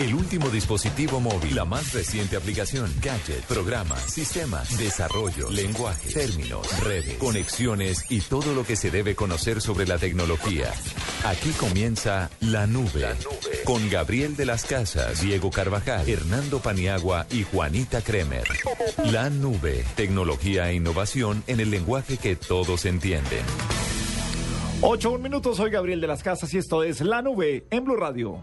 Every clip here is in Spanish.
El último dispositivo móvil, la más reciente aplicación, gadget, programas, sistemas, desarrollo, lenguaje, términos, redes, conexiones y todo lo que se debe conocer sobre la tecnología. Aquí comienza La Nube, la nube. con Gabriel de las Casas, Diego Carvajal, Hernando Paniagua y Juanita Kremer. La Nube, tecnología e innovación en el lenguaje que todos entienden. Ocho un minutos, soy Gabriel de las Casas y esto es La Nube en Blue Radio.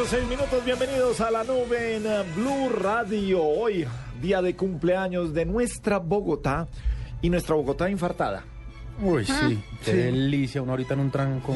Ocho, seis minutos, bienvenidos a la nube en eh, Blue Radio. Hoy, día de cumpleaños de nuestra Bogotá y nuestra Bogotá infartada. Uy, sí, qué delicia, uno ahorita en un tranco.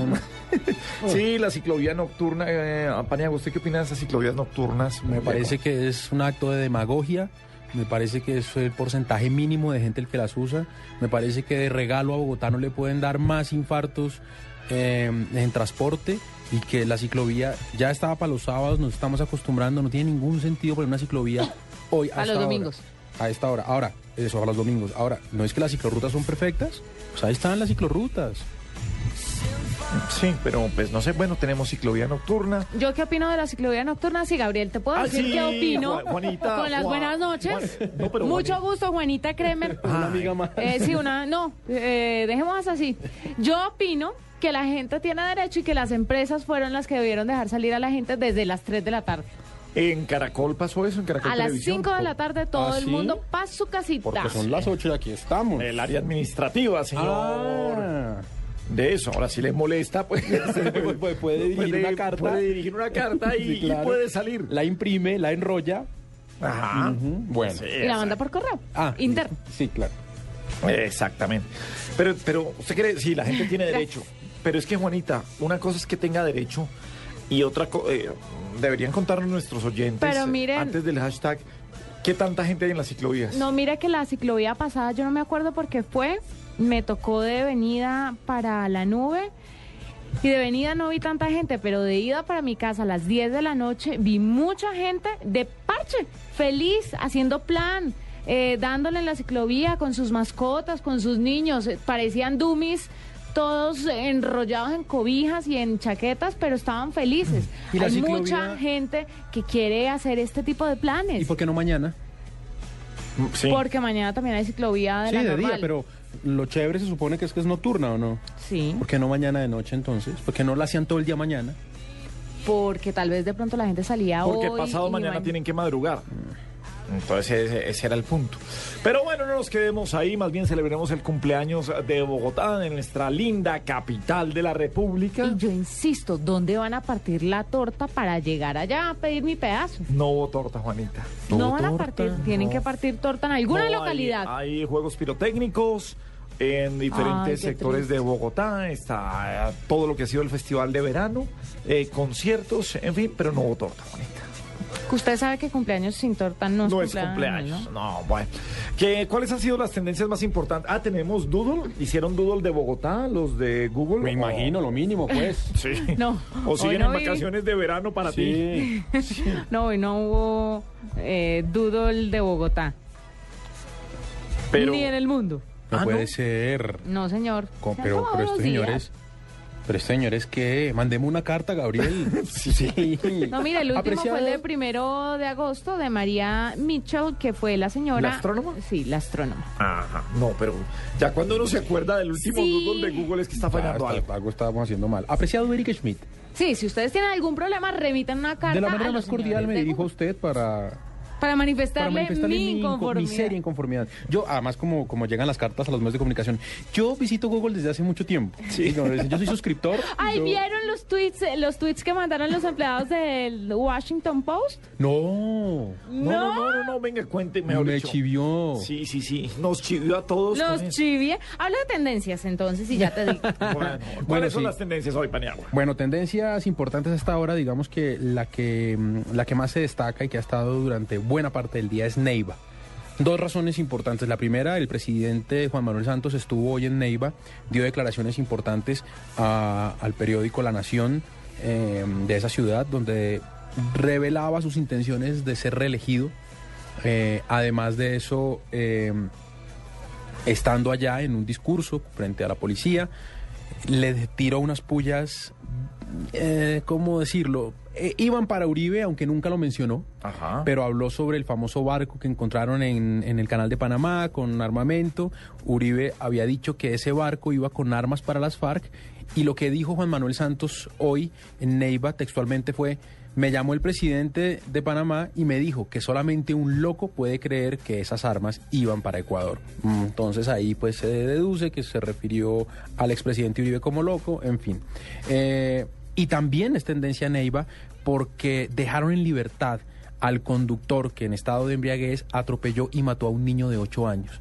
Sí, la ciclovía nocturna. Eh, Paniagua, ¿usted qué opina de esas ciclovías nocturnas? Me parece que es un acto de demagogia, me parece que es el porcentaje mínimo de gente el que las usa, me parece que de regalo a Bogotá no le pueden dar más infartos eh, en transporte y que la ciclovía ya estaba para los sábados, nos estamos acostumbrando, no tiene ningún sentido poner una ciclovía hoy a, los hora. domingos. A esta hora, ahora, eso a los domingos. Ahora, no es que las ciclorrutas son perfectas, pues ahí están las ciclorrutas. Sí, pero pues no sé, bueno, tenemos ciclovía nocturna. ¿Yo qué opino de la ciclovía nocturna? Sí, Gabriel, ¿te puedo Ah, decir sí, qué opino? Juan- Juanita, Con las Juan- buenas noches. Juan- no, pero Mucho Juanita- gusto, Juanita Kremer. Una amiga más. Eh, sí, una, no, eh, dejemos así. Yo opino que la gente tiene derecho y que las empresas fueron las que debieron dejar salir a la gente desde las 3 de la tarde. En Caracol pasó eso, en Caracol A las Televisión, 5 de la tarde todo ¿Ah, el sí? mundo para su casita. Porque son las 8 y aquí estamos. El área administrativa, señor. Ah. De eso, ahora si le molesta, pues puede, puede dirigir puede- una carta. Puede dirigir una carta y, Sí, y claro. puede salir. La imprime, la enrolla. Ajá. Bueno. Sí, Y la manda por correo. Ah, Interno. Sí, claro. Exactamente. Pero, pero usted cree, sí, la gente tiene derecho. Pero es que, Juanita, una cosa es que tenga derecho y otra cosa, deberían contarnos nuestros oyentes Pero eh, miren- antes del hashtag, ¿qué tanta gente hay en las ciclovías? No, mire que la ciclovía pasada, yo no me acuerdo por qué fue, me tocó de venida para la nube y de venida no vi tanta gente, pero de ida para mi casa a las 10 de la noche vi mucha gente de parche, feliz, haciendo plan, eh, dándole en la ciclovía con sus mascotas, con sus niños, eh, parecían dummies. Todos enrollados en cobijas y en chaquetas, pero estaban felices. ¿Y la Hay ciclovía? mucha gente que quiere hacer este tipo de planes. ¿Y por qué no mañana? Sí. Porque mañana también hay ciclovía de sí, la de normal. día, pero lo chévere se supone que es que es nocturna o no. Sí, ¿Por qué no mañana de noche entonces? ¿Por qué no la hacían todo el día mañana? porque tal vez de pronto la gente salía Porque hoy. pasado y mañana tienen que madrugar. Entonces ese, ese era el punto. Pero bueno, no nos quedemos ahí, más bien celebremos el cumpleaños de Bogotá, de nuestra linda capital de la República. Y yo insisto, ¿dónde van a partir la torta para llegar allá a pedir mi pedazo? No hubo torta, Juanita. No van a torta, partir, tienen que partir torta en alguna No, localidad. Hay, juegos pirotécnicos en diferentes Ay, sectores triste. de Bogotá. Está eh, todo lo que ha sido el festival de verano, eh, conciertos, en fin, pero no hubo torta, Juanita. Usted sabe que cumpleaños sin torta no es No es cumpleaños. ¿no? ¿no? bueno. ¿Qué, ¿Cuáles han sido las tendencias más importantes? Ah, tenemos Doodle. ¿Hicieron Doodle de Bogotá, los de Google? Me O- imagino, lo mínimo, pues. Sí. No, O siguen no en vi- vacaciones de verano para ti. Sí. No, hoy no hubo eh, doodle de Bogotá. Pero, Ni en el mundo. No Ah, puede ¿no? ser. No, señor. Pero, pero dos estos días. señores. Pero estos señores, ¿qué? Mandemos una carta, Gabriel. sí. No, mire, el último fue el de primero de agosto de María Mitchell, que fue la señora. ¿La astrónoma? Sí, la astrónoma. Ajá. No, pero ya cuando uno se acuerda del último Sí. Doodle de Google es que está Ah, fallando está- algo. algo estábamos haciendo mal. Apreciado Eric Schmidt. Sí, si ustedes tienen algún problema, remitan una carta. De la manera más cordial me dirijo a Google usted para, Para para manifestarle, manifestarle mi mi, inco- mi inconformidad. seria inconformidad. Yo, además, como, como llegan las cartas a los medios de comunicación, yo visito Google desde hace mucho tiempo. Sí. yo soy suscriptor. Ay, yo- ¿vieron los tweets, eh, los tweets que mandaron los empleados del Washington Post? No. No, no, no, no, no, venga, cuente, mejor me dicho. chivió. Sí, sí, sí. Nos chivió a todos. eso. chivie. Habla de tendencias entonces y ya te digo. Bueno, ¿cuáles Bueno, son sí. las tendencias hoy, Paniagua? Bueno, tendencias importantes hasta ahora, digamos que la que mm, la que más se destaca y que ha estado durante buena parte del día es Neiva. Dos razones importantes. La primera, el presidente Juan Manuel Santos estuvo hoy en Neiva, dio declaraciones importantes al periódico La Nación eh, de esa ciudad, donde revelaba sus intenciones de ser reelegido. Eh, además de eso, eh, estando allá en un discurso frente a la policía, le tiró unas pullas, eh, ¿cómo decirlo? Eh, iban para Uribe, aunque nunca lo mencionó, Ajá. pero habló sobre el famoso barco que encontraron en, en el canal de Panamá con armamento. Uribe había dicho que ese barco iba con armas para las FARC y lo que dijo Juan Manuel Santos hoy en Neiva textualmente fue, me llamó el presidente de Panamá y me dijo que solamente un loco puede creer que esas armas iban para Ecuador. Mm, Entonces ahí pues se deduce que se refirió al expresidente Uribe como loco, en fin. Eh, y también es tendencia Neiva porque dejaron en libertad al conductor que en estado de embriaguez atropelló y mató a un niño de 8 años.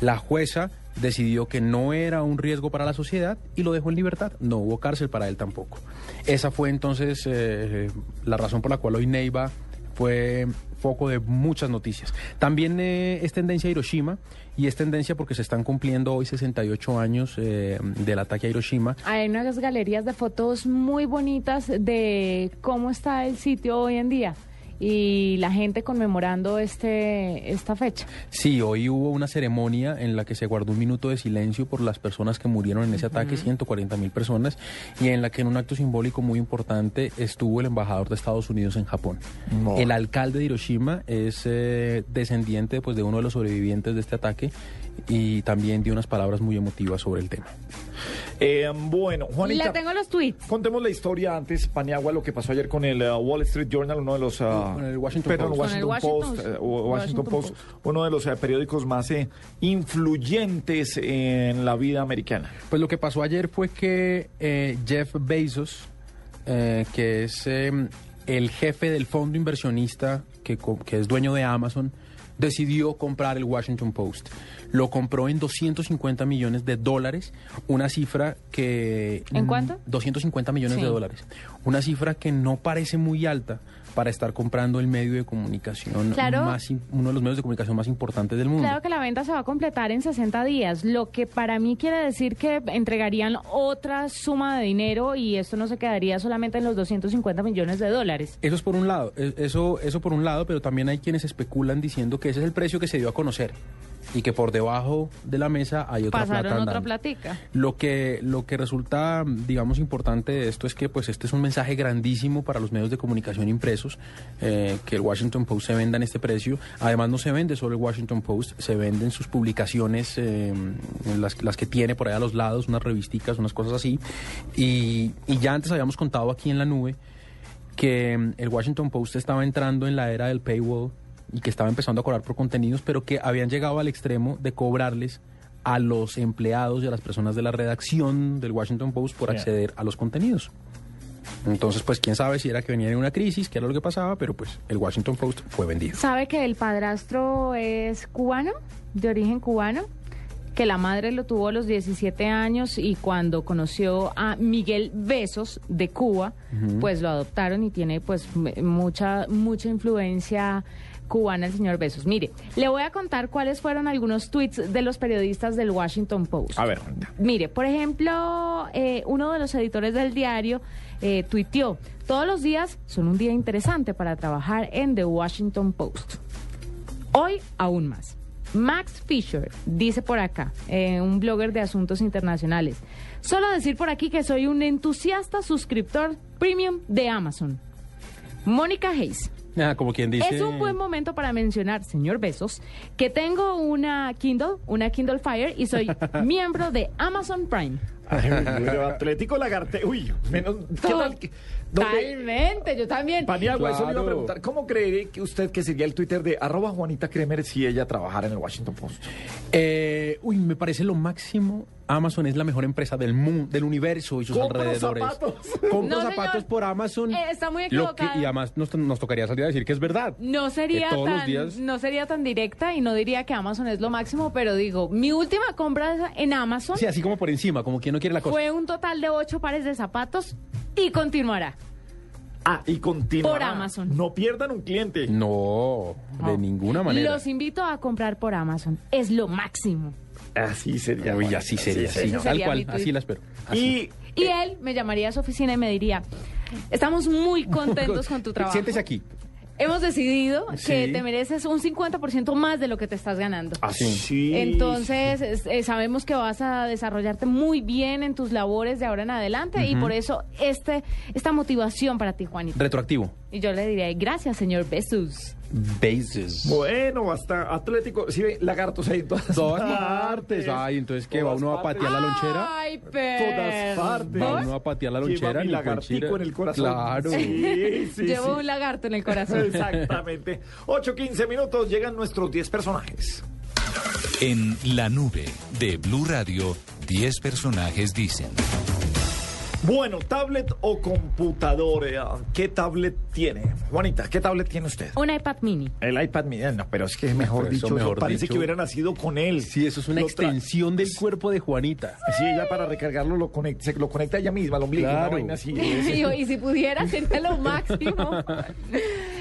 La jueza decidió que no era un riesgo para la sociedad y lo dejó en libertad. No hubo cárcel para él tampoco. Esa fue entonces eh, la razón por la cual hoy Neiva fue foco de muchas noticias. También eh, es tendencia a Hiroshima y es tendencia porque se están cumpliendo hoy 68 años eh, del ataque a Hiroshima. Hay unas galerías de fotos muy bonitas de cómo está el sitio hoy en día y la gente conmemorando este esta fecha. Sí, hoy hubo una ceremonia en la que se guardó un minuto de silencio por las personas que murieron en ese ataque, 140 mil personas, y en la que en un acto simbólico muy importante estuvo el embajador de Estados Unidos en Japón. No. El alcalde de Hiroshima es eh, descendiente pues, de uno de los sobrevivientes de este ataque y también dio unas palabras muy emotivas sobre el tema. Eh, bueno, Juanita. Le tengo los tweets. Contemos la historia antes, Paniagua, lo que pasó ayer con el uh, Wall Street Journal, uno de los... uh, Con el Washington perdón, Post. Washington, Con el Washington Post, Post. Washington Washington Post, Post. uno de los periódicos más eh, influyentes en la vida americana. Pues lo que pasó ayer fue que eh, Jeff Bezos, eh, que es eh, el jefe del fondo inversionista que es dueño de Amazon, decidió comprar el Washington Post. Lo compró en 250 millones de dólares, una cifra que... ¿En cuánto? 250 millones Sí. de dólares. Una cifra que no parece muy alta para estar comprando el medio de comunicación Claro. más, uno de los medios de comunicación más importantes del mundo. Claro que la venta se va a completar en 60 días, lo que para mí quiere decir que entregarían otra suma de dinero y esto no se quedaría solamente en los 250 millones de dólares. Eso es por un lado, e- eso, eso por un lado, pero también hay quienes especulan diciendo que ese es el precio que se dio a conocer y que por debajo de la mesa hay otra Pasaron plata otra andando. platica. Lo que, lo que resulta, digamos, importante de esto es que pues este es un mensaje grandísimo para los medios de comunicación impresos, eh, que el Washington Post se venda en este precio. Además no se vende solo el Washington Post, se venden sus publicaciones, eh, las, las que tiene por ahí a los lados, unas revisticas, unas cosas así. Y, y ya antes habíamos contado aquí en la nube que mm, el Washington Post estaba entrando en la era del paywall y que estaba empezando a cobrar por contenidos, pero que habían llegado al extremo de cobrarles a los empleados y a las personas de la redacción del Washington Post por Sí. acceder a los contenidos. Entonces, pues quién sabe si era que venía de una crisis, qué era lo que pasaba, pero pues el Washington Post fue vendido. ¿Sabe que el padrastro es cubano, de origen cubano? Que la madre lo tuvo a los 17 años y cuando conoció a Miguel Besos de Cuba, pues lo adoptaron y tiene pues mucha mucha influencia cubana el señor Besos. Mire, le voy a contar cuáles fueron algunos tweets de los periodistas del Washington Post. A ver. Mire, por ejemplo, eh, uno de los editores del diario eh, tuiteó, todos los días son un día interesante para trabajar en The Washington Post. Hoy aún más. Max Fisher dice por acá, eh, un blogger de asuntos internacionales, solo decir por aquí que soy un entusiasta suscriptor premium de Amazon. Mónica Hayes, Ah, como quien dice... es un buen momento para mencionar, señor Besos, que tengo una Kindle, una Kindle Fire y soy miembro de Amazon Prime. Ay, uy, uy, Atlético Lagarte. Uy, menos. ¿qué tal Totalmente, yo también. Paniagua, eso le iba a Claro. preguntar. ¿Cómo cree que usted que sería el Twitter de arroba Juanita Kremer si ella trabajara en el Washington Post? Eh, uy, me parece lo máximo. Amazon es la mejor empresa del mundo, del universo y sus Compro alrededores. zapatos. Compro No, zapatos señor. por Amazon. Eh, está muy que- equivocado. y además nos, nos tocaría salir a decir que es verdad. No sería, Que todos los tan, días- no sería tan directa y no diría que Amazon es lo máximo, pero digo, mi última compra en Amazon Sí, así como por encima, como quien no quiere la cosa. fue un total de ocho pares de zapatos y continuará. Ah, y continúa. Por Amazon. No pierdan un cliente. No, de ninguna manera. Los invito a comprar por Amazon. Es lo máximo. Así sería. Uy, así sería, sí, Ese tal cual, así la espero. Y Y él me llamaría a su oficina y me diría, estamos muy contentos con tu trabajo. Siéntese aquí. Hemos decidido que te mereces un 50% más de lo que te estás ganando. Así. Entonces, es- eh, sabemos que vas a desarrollarte muy bien en tus labores de ahora en adelante y por eso este, esta motivación para ti, Juanito. Retroactivo. Y yo le diré, gracias, señor Besus. Bases. Bueno, hasta Atlético. Sí, ve, lagartos ahí en todas, Todas partes. partes. Ay, entonces, ¿qué? ¿Va Todas uno a partes. patear la lonchera? Ay, Todas partes. ¿Va uno a patear la Lleva lonchera? mi ni lagartico en el corazón. Claro. Sí, sí, Llevo sí. un lagarto en el corazón. Exactamente. 8.15 minutos llegan nuestros 10 personajes. En la nube de Blue Radio, 10 personajes dicen. Bueno, tablet o computador. eh, ¿Qué tablet tiene? Juanita, ¿qué tablet tiene usted? Un iPad mini. El iPad mini. No, pero es que mejor Pero eso dicho, eso mejor parece dicho. que hubiera nacido con él. Sí, eso es una Lo tra- extensión del cuerpo de Juanita. Sí, ella para recargarlo lo conecta, se lo conecta ella misma al ombligo. Claro. una vaina así. y si pudiera, sería lo máximo.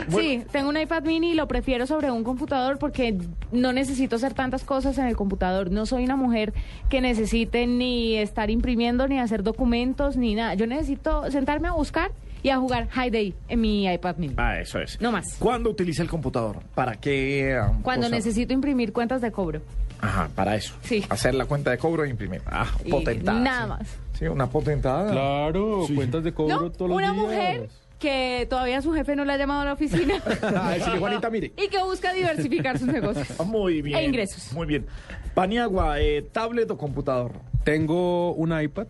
Sí, tengo un iPad mini y lo prefiero sobre un computador porque no necesito hacer tantas cosas en el computador. No soy una mujer que necesite ni estar imprimiendo, ni hacer documentos, ni nada. Yo necesito sentarme a buscar y a jugar High Day en mi iPad mini. Ah, eso es. No más. ¿Cuándo utiliza el computador? ¿Para qué? ah, Cuando cosa? necesito imprimir cuentas de cobro. Ajá, para eso. Sí. Hacer la cuenta de cobro e imprimir. Ah, Y potentada. nada sí. más. Sí, una potentada. Claro, Sí. cuentas de cobro No, todos los una días. mujer que todavía su jefe no la ha llamado a la oficina. Sí, Juanita, mire. y que busca diversificar sus negocios. Ah, Muy bien. E ingresos. Muy bien. Paniagua, eh, tablet o computador. Tengo un iPad,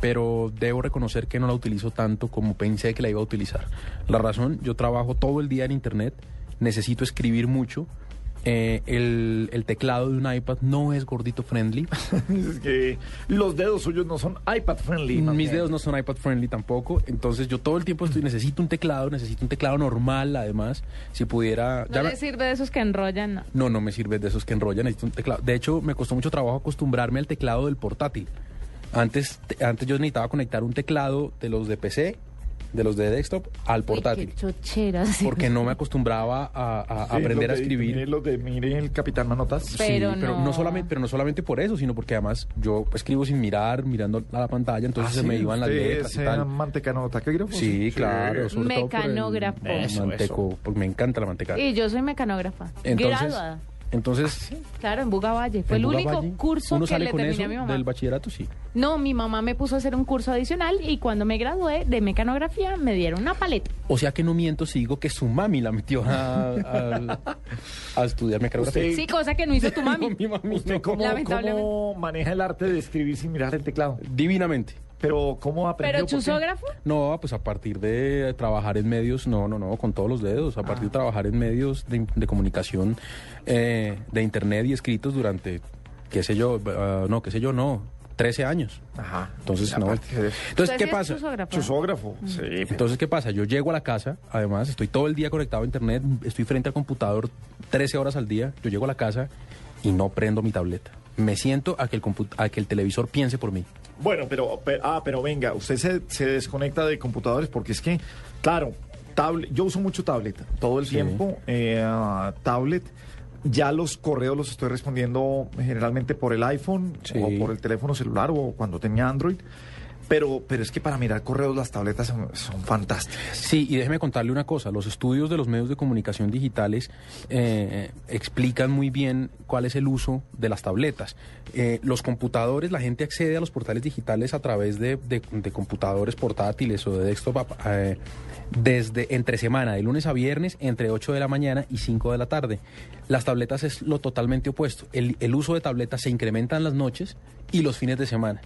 pero debo reconocer que no la utilizo tanto como pensé que la iba a utilizar. La razón, yo trabajo todo el día en Internet, necesito escribir mucho. eh, el, el teclado de un iPad no es gordito friendly. es que los dedos suyos no son iPad friendly. Mis bien. dedos no son iPad friendly tampoco. Entonces yo todo el tiempo estoy, necesito un teclado, necesito un teclado normal además. Si pudiera... No ya me- sirve de esos que enrollan, no. No, no me sirve de esos que enrollan, necesito un teclado. De hecho, me costó mucho trabajo acostumbrarme al teclado del portátil. Antes, te- antes yo necesitaba conectar un teclado de los de PC, de los de desktop, al portátil. Uy, qué chochera. sí. porque no me acostumbraba a, a- a Sí, aprender a escribir. Mire, los de, mire el Capitán Manotas. Sí, Pero pero no. no solamente, pero no solamente por eso, sino porque además yo escribo sin mirar, mirando a la pantalla, entonces Ah, se me iban las letras y tal. mantecano taquígrafo. Sí, claro, sobre todo por el Mecanógrafo. Eso, manteco, porque me encanta la manteca. Y yo soy mecanógrafa. Entonces, graduada. Entonces Claro, en Bugavalle. Fue en el único curso uno que sale le con terminé eso a mi mamá. del bachillerato, sí. No, mi mamá me puso a hacer un curso adicional y cuando me gradué de mecanografía me dieron una paleta. O sea que no miento si digo que su mami la metió a, a- a estudiar mecanografía. Usted- Sí, cosa que no hizo tu mami. No, mi mami ¿Usted no. cómo maneja el arte de escribir sin mirar el teclado? Divinamente. Pero ¿cómo aprendió? Pero chusógrafo. No, pues a partir de trabajar en medios, no, no, no, con todos los dedos, a partir de trabajar en medios de, de comunicación eh, de internet y escritos durante, qué sé yo, ah, no, qué sé yo, no, 13 años. Ajá. Entonces, no. Entonces, ¿qué sí pasa? chusógrafo. Chusógrafo. Sí. Entonces, ¿qué pasa? Yo llego a la casa, además, estoy todo el día conectado a internet, estoy frente al computador 13 horas al día, yo llego a la casa y no prendo mi tableta. Me siento a que el, a que el televisor piense por mí. Bueno, pero, pe- ah, pero venga, usted se, se desconecta de computadores porque es que, claro, tablet, yo uso mucho tablet todo el Sí. tiempo, eh, ah, tablet. Ya los correos los estoy respondiendo generalmente por el iPhone Sí. o por el teléfono celular o cuando tenía Android. Pero, pero es que para mirar correos las tabletas son, fantásticas. Sí, y déjeme contarle una cosa. Los estudios de los medios de comunicación digitales eh, explican muy bien cuál es el uso de las tabletas. Eh, los computadores, la gente accede a los portales digitales a través de, de- de computadores portátiles o de desktop eh, desde entre semana, de lunes a viernes, entre 8 de la mañana y 5 de la tarde. Las tabletas es lo totalmente opuesto. El, el uso de tabletas se incrementa en las noches y los fines de semana.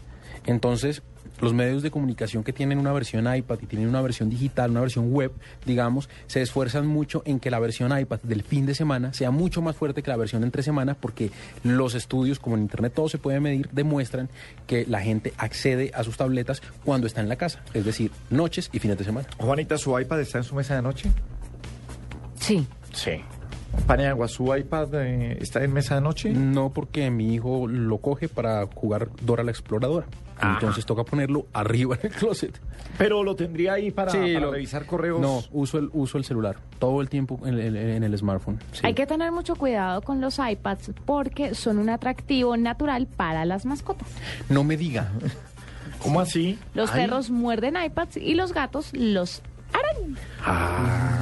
Entonces, los medios de comunicación que tienen una versión iPad y tienen una versión digital, una versión web, digamos, se esfuerzan mucho en que la versión iPad del fin de semana sea mucho más fuerte que la versión entre semana porque los estudios, como en Internet todo se puede medir, demuestran que la gente accede a sus tabletas cuando está en la casa, es decir, noches y fines de semana. Juanita, ¿su iPad está en su mesa de noche? Sí. Sí. Paniagua, ¿su iPad eh, está en mesa de noche? No porque mi hijo lo coge para jugar Dora la Exploradora. Entonces toca ponerlo arriba en el closet. Pero lo tendría ahí para, para lo- revisar correos. No, uso el, uso el celular todo el tiempo en el, en el smartphone. sí. Hay que tener mucho cuidado con los iPads porque son un atractivo natural para las mascotas. No me diga. ¿Cómo así? Los Ay, perros muerden iPads y los gatos los arañan.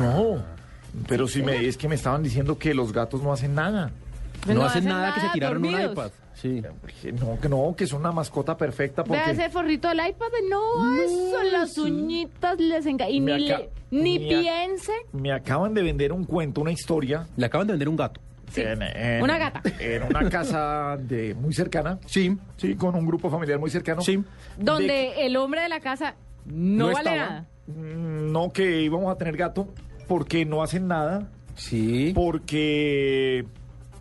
No. Pero si me, es que me estaban diciendo que los gatos no hacen nada. No, No hacen hacen nada, que se tiraron un dormidos. iPad. Sí. Que No, que no, que es una mascota perfecta Vea porque... ese forrito del iPad. No, eso, las uñitas les encantan. Y Me ni, aca- le- ni me a- piense. Me acaban de vender un cuento, una historia. Le acaban de vender un gato. en- en- Una gata. En una casa de muy cercana. Sí. Sí, con un grupo familiar muy cercano. Sí. Donde el hombre de la casa no, No vale estaba. nada. Mm, No que íbamos a tener gato porque no hacen nada, Sí. porque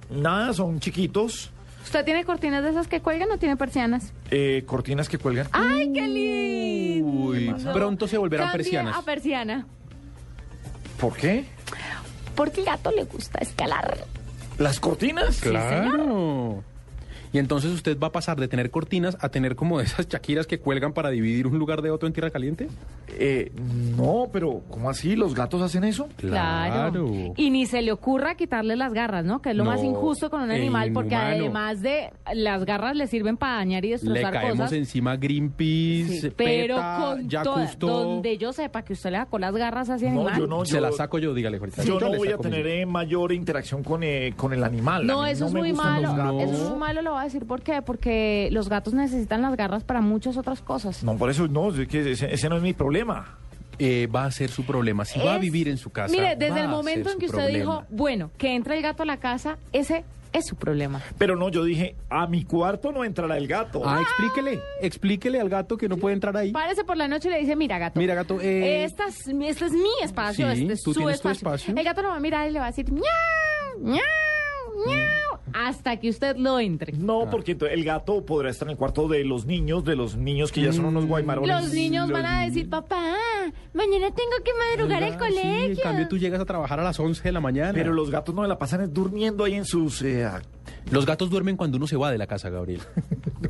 nada, son chiquitos, ¿Usted tiene cortinas de esas que cuelgan o tiene persianas? eh, cortinas que cuelgan. ¡Ay, qué lindo! Uy, pronto se volverán Cambie persianas. a persiana. ¿Por qué? Porque al gato le gusta escalar. ¿Las cortinas? Claro. Y entonces usted va a pasar de tener cortinas a tener como esas chaquiras que cuelgan para dividir un lugar de otro en tierra caliente. Eh, no, pero ¿cómo así? ¿Los gatos hacen eso? Claro. Y ni se le ocurra quitarle las garras, ¿no? Que es lo No, más injusto con un animal, porque además de las garras le sirven para dañar y Le destrozar caemos cosas. encima a Greenpeace, Sí, pero PETA, con ya donde yo sepa que usted le sacó las garras a ese No, animal. yo no, Se yo, la saco yo, dígale ahorita. yo no le voy a tener eh, mayor interacción con, eh, con el animal. No, eso es muy malo. Eso es muy malo, lo voy a decir. ¿Por qué? Porque los gatos necesitan las garras para muchas otras cosas. No, por eso no, es que ese, ese no es mi problema. Eh, va a ser su problema. Si va a vivir en su casa. Mire, va desde el momento en que usted problema. dijo, bueno, que entre el gato a la casa, ese es su problema. Pero no, yo dije, a mi cuarto no entrará el gato. Ah, explíquele, explíquele al gato que no puede entrar ahí. Párese por la noche y le dice, mira, gato. Mira, gato, eh, Esta es, este es mi espacio, Sí, este es tú su tienes tu espacio. espacio. El gato lo va a mirar y le va a decir, miau, miau, miau, hasta que usted lo entre. No, porque el gato podrá estar en el cuarto de los niños, de los niños que ya son unos guaymarones. Los niños van a decir, papá, mañana tengo que madrugar al colegio. Sí, en cambio tú llegas a trabajar a las 11 de la mañana. Pero los gatos no me la pasan es durmiendo ahí en sus... eh, Los gatos duermen cuando uno se va de la casa, Gabriel.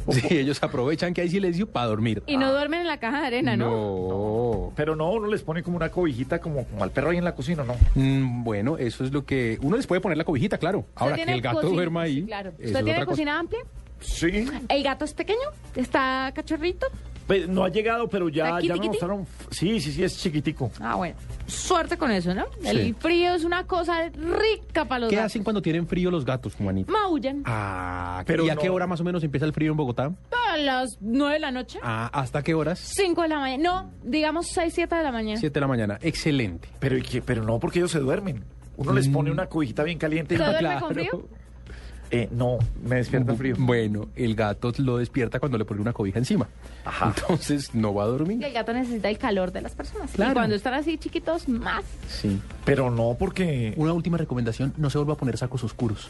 Sí, ellos aprovechan que hay silencio para dormir. Y no duermen en la caja de arena, ¿no? No. pero no, uno les pone como una cobijita como, como al perro ahí en la cocina, ¿no? Mm, bueno, eso es lo que... Uno les puede poner la cobijita, claro. ¿Usted Ahora que el gato cocina? duerma ahí... Sí, claro. ¿Usted tiene cosa. cocina amplia? Sí. ¿El gato es pequeño? ¿Está cachorrito? Pues, no ha llegado, pero ya, ¿Está ya me mostraron... Sí, sí, sí, es chiquitico. Ah, bueno. Suerte con eso, ¿no? Sí. El frío es una cosa rica para los ¿Qué gatos. hacen cuando tienen frío los gatos, Juanito? Maullan. Ah, Pero ¿y a no- qué hora más o menos empieza el frío en Bogotá? A las 9 de la noche. Ah, ¿hasta qué horas? 5 de la mañana. No, digamos 6, 7 de la mañana. 7 de la mañana. Excelente. Pero, ¿y qué? pero no, porque ellos se duermen. Uno les pone una cobijita bien caliente. y- ¿Usted duerme con frío? Eh, no, me despierta frío. Bueno, el gato lo despierta cuando le pone una cobija encima. Ajá. Entonces no va a Y dormir. el gato necesita el calor de las personas. Claro. Y cuando están así chiquitos, más. Sí. Pero no, porque... Una última recomendación, no se vuelva a poner sacos oscuros.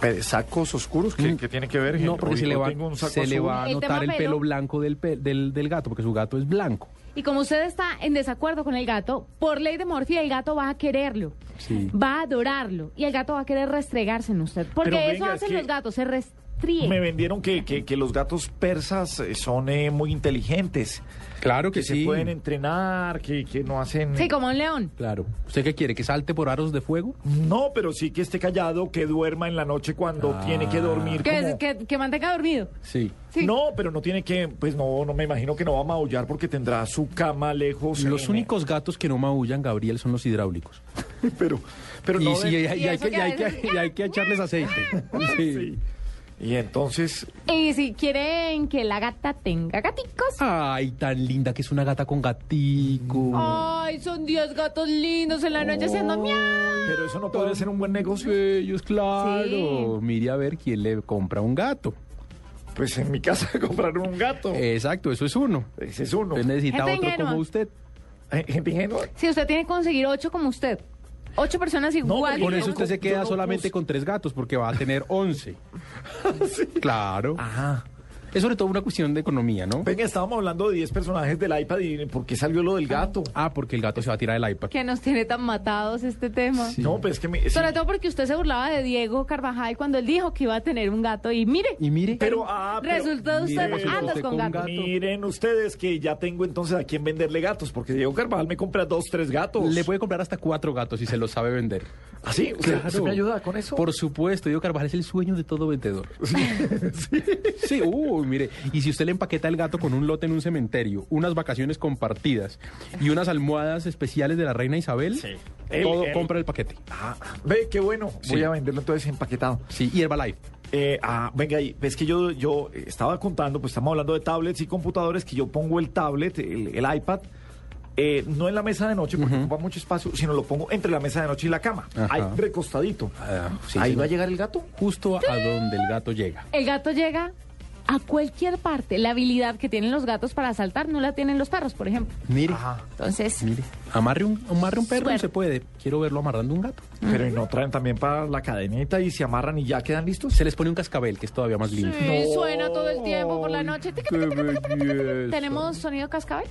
Pero, ¿Sacos oscuros? ¿Qué, Mm. qué tiene que ver? No, Hoy- porque se, le va, se le a notar el pelo. pelo blanco del, pe- del, del gato, porque su gato es blanco. Y como usted está en desacuerdo con el gato, por ley de Morphy, el gato va a quererlo. Sí. Va a adorarlo. Y el gato va a querer restregarse en usted. Porque eso es hacen que- los gatos, se restríen. Me vendieron que, que, que los gatos persas son eh, muy inteligentes, Claro que, que sí. se pueden entrenar, que, que no hacen... Sí, como un león. Claro. ¿Usted qué quiere? ¿Que salte por aros de fuego? No, pero sí que esté callado, que duerma en la noche cuando Ah. tiene que dormir. Que, como- que, que mantenga dormido. Sí. Sí. No, pero no tiene que, pues no, no me imagino que no va a maullar porque tendrá su cama lejos. Los en- únicos gatos que no maullan, Gabriel, son los hidráulicos. Pero, pero y, no. sí, de- y hay, y hay y hay que- veces- y hay que echarles aceite. Sí. Sí. Y entonces, Y si quieren que la gata tenga gaticos. Ay, tan linda que es una gata con gatico. Ay, son 10 gatos lindos en la noche haciendo miau. pero eso no podría ser un buen negocio. Ellos, claro. Sí. Mire a ver quién le compra un gato. Pues en mi casa compraron un gato. Exacto, eso es uno. Ese es uno. Usted necesita Gente otro ingenua. como usted. Eh, Gente ingenua. Si usted tiene que conseguir 8 como usted. 8 personas iguales. porque Por eso usted no- se queda no solamente con tres gatos, porque va a tener once. Claro. Ajá. Es sobre todo una cuestión de economía, ¿no? Venga, estábamos hablando de 10 personajes del iPad y ¿por qué salió lo del gato? Ah, porque el gato se va a tirar el iPad. Que nos tiene tan matados este tema. No, pues es que me... sí. Sobre todo porque usted se burlaba de Diego Carvajal cuando él dijo que iba a tener un gato. Y mire, Y mire. Pero, ah, pero- resultó usted andas con con gato. gato. Miren ustedes que ya tengo entonces a quién venderle gatos, porque Diego Carvajal me compra dos, tres gatos. Le puede comprar hasta cuatro gatos si se los sabe vender. ¿Así? ¿Usted, usted me ayuda con eso? Por supuesto, Diego Carvajal es el sueño de todo vendedor. Sí, uh, Uy, mire, y si usted le empaqueta el gato con un lote en un cementerio, unas vacaciones compartidas y unas almohadas especiales de la reina Isabel, Sí. todo El- el- compra el paquete. Ah, ve, qué bueno. Voy Sí. a venderlo entonces empaquetado. Sí, y Herbalife. Eh, ah, venga, y ves que yo, yo estaba contando, pues estamos hablando de tablets y computadores, que yo pongo el tablet, el, el iPad, eh, no en la mesa de noche, porque ocupa mucho espacio, sino lo pongo entre la mesa de noche y la cama. Ajá. Ahí recostadito. Ah, sí, Ahí sí. va a llegar el gato. Justo a donde el gato llega. El gato llega a cualquier parte. La habilidad que tienen los gatos para saltar no la tienen los perros, por ejemplo. Mire, Ajá. Entonces, mire. Amarre un, amarre un perro Suerte. se puede. Quiero verlo amarrando un gato. Pero ¿y no traen también para la cadenita y se amarran y ya quedan listos? Se les pone un cascabel, que es todavía más lindo. Sí, No. suena todo el tiempo por la noche. ¿Tenemos sonido cascabel?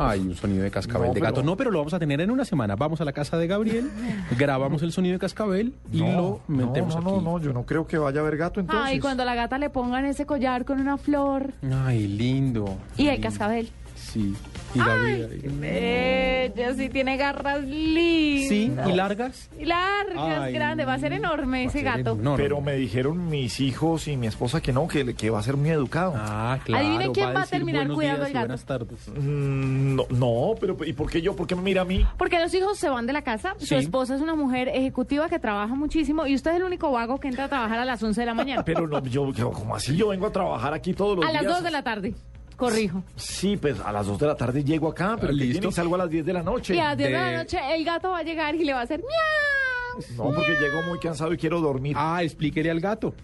Hay un sonido de cascabel de gato. No, pero lo vamos a tener en una semana. Vamos a la casa de Gabriel, grabamos el sonido de cascabel y lo metemos no, no, no, yo no creo que vaya a haber gato entonces. Ay, cuando la gata le pongan ese collar con una flor Ay, lindo. y el cascabel. Sí. Y. Bella, sí tiene garras lindas. Sí, y largas. Y largas, Ay, grande, va a ser enorme ese a ser gato. enorme. Pero me dijeron mis hijos y mi esposa que no, que, que va a ser muy educado. Ah, claro. Adivinen quién va a terminar cuidando días al gato. Buenas tardes. Mm, no, no, pero ¿y por qué yo? ¿Por qué me mira a mí? Porque los hijos se van de la casa, su esposa es una mujer ejecutiva que trabaja muchísimo y usted es el único vago que entra a trabajar a las 11 de la mañana. Pero no, yo, yo, como así? Yo vengo a trabajar aquí todos los a días. las 2 de la tarde, corrijo. Sí, pues a las 2 de la tarde llego acá, pero Ah, ¿qué listo. Y salgo a las 10 de la noche. Y a las 10 de de- la noche el gato va a llegar y le va a hacer miau. No, porque llego muy cansado y quiero dormir. Ah, explíquele al gato.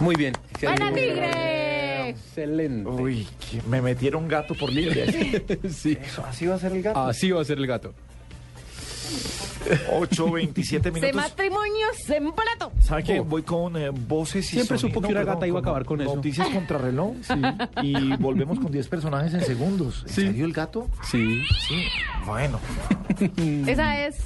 Muy bien. ¡Buena tigre! Excelente. Uy, que me metieron gato por libre. Sí. Eso, así va a ser el gato. Así va a ser el gato. 8, 27 Se minutos. matrimonio se emplató. ¿Sabe qué? Oh. Voy con eh, voces y Siempre sonido- supo que una gata iba a acabar con eso. Noticias contra reloj. Y volvemos con 10 personajes en segundos. ¿En Sí. serio el gato? Sí. Sí. Bueno. Esa es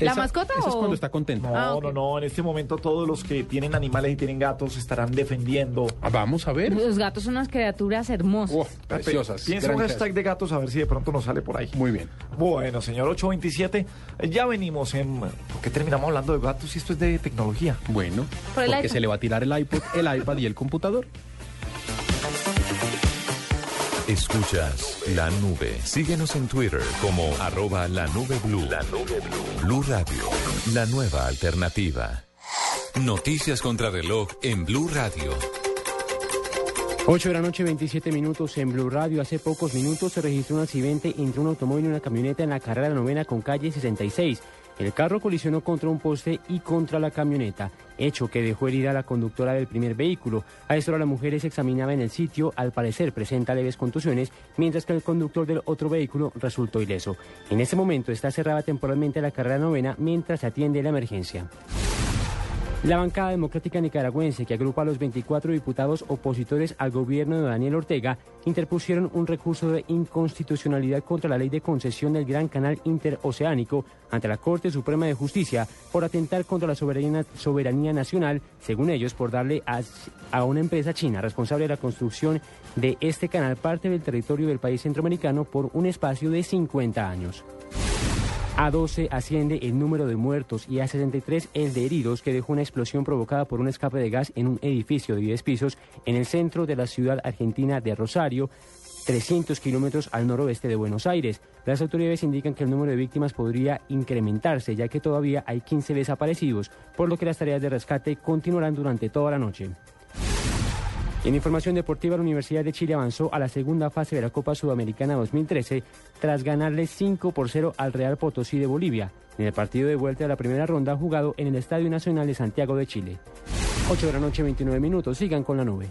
la mascota Esa es o cuando está contenta. No, Ah, ok. no, no. En este momento todos los que tienen animales y tienen gatos estarán defendiendo. Ah, Vamos a ver. los gatos son unas criaturas hermosas. Oh, preciosas. Piensa un hashtag de gatos a ver si de pronto nos sale por ahí. Muy bien. Bueno, señor 827, ya venimos en... ¿Por qué terminamos hablando de gatos y esto es de tecnología? Bueno, Por porque iPad. se le va a tirar el iPod, el iPad y el computador. Escuchas la nube. Síguenos en Twitter como arroba la nube blue. La nube blue. Blue Radio, la nueva alternativa. Noticias contra reloj en Blue Radio. 8 de la noche, 27 minutos en Blue Radio. Hace pocos minutos se registró un accidente entre un automóvil y una camioneta en la carrera novena con calle 66. El carro colisionó contra un poste y contra la camioneta, hecho que dejó herida a la conductora del primer vehículo. A esta hora la mujer se examinaba en el sitio, al parecer presenta leves contusiones, mientras que el conductor del otro vehículo resultó ileso. En este momento está cerrada temporalmente la carrera novena mientras se atiende la emergencia. La bancada democrática nicaragüense, que agrupa a los 24 diputados opositores al gobierno de Daniel Ortega, interpusieron un recurso de inconstitucionalidad contra la ley de concesión del Gran Canal Interoceánico ante la Corte Suprema de Justicia por atentar contra la soberanía, nacional, según ellos, por darle a una empresa china responsable de la construcción de este canal parte del territorio del país centroamericano por un espacio de 50 años. A 12 asciende el número de muertos y a 63 el de heridos que dejó una explosión provocada por un escape de gas en un edificio de 10 pisos en el centro de la ciudad argentina de Rosario, 300 kilómetros al noroeste de Buenos Aires. Las autoridades indican que el número de víctimas podría incrementarse ya que todavía hay 15 desaparecidos, por lo que las tareas de rescate continuarán durante toda la noche. En información deportiva, la Universidad de Chile avanzó a la segunda fase de la Copa Sudamericana 2013 tras ganarle 5 por 0 al Real Potosí de Bolivia en el partido de vuelta de la primera ronda jugado en el Estadio Nacional de Santiago de Chile. 8 de la noche, 29 minutos. Sigan con la nube.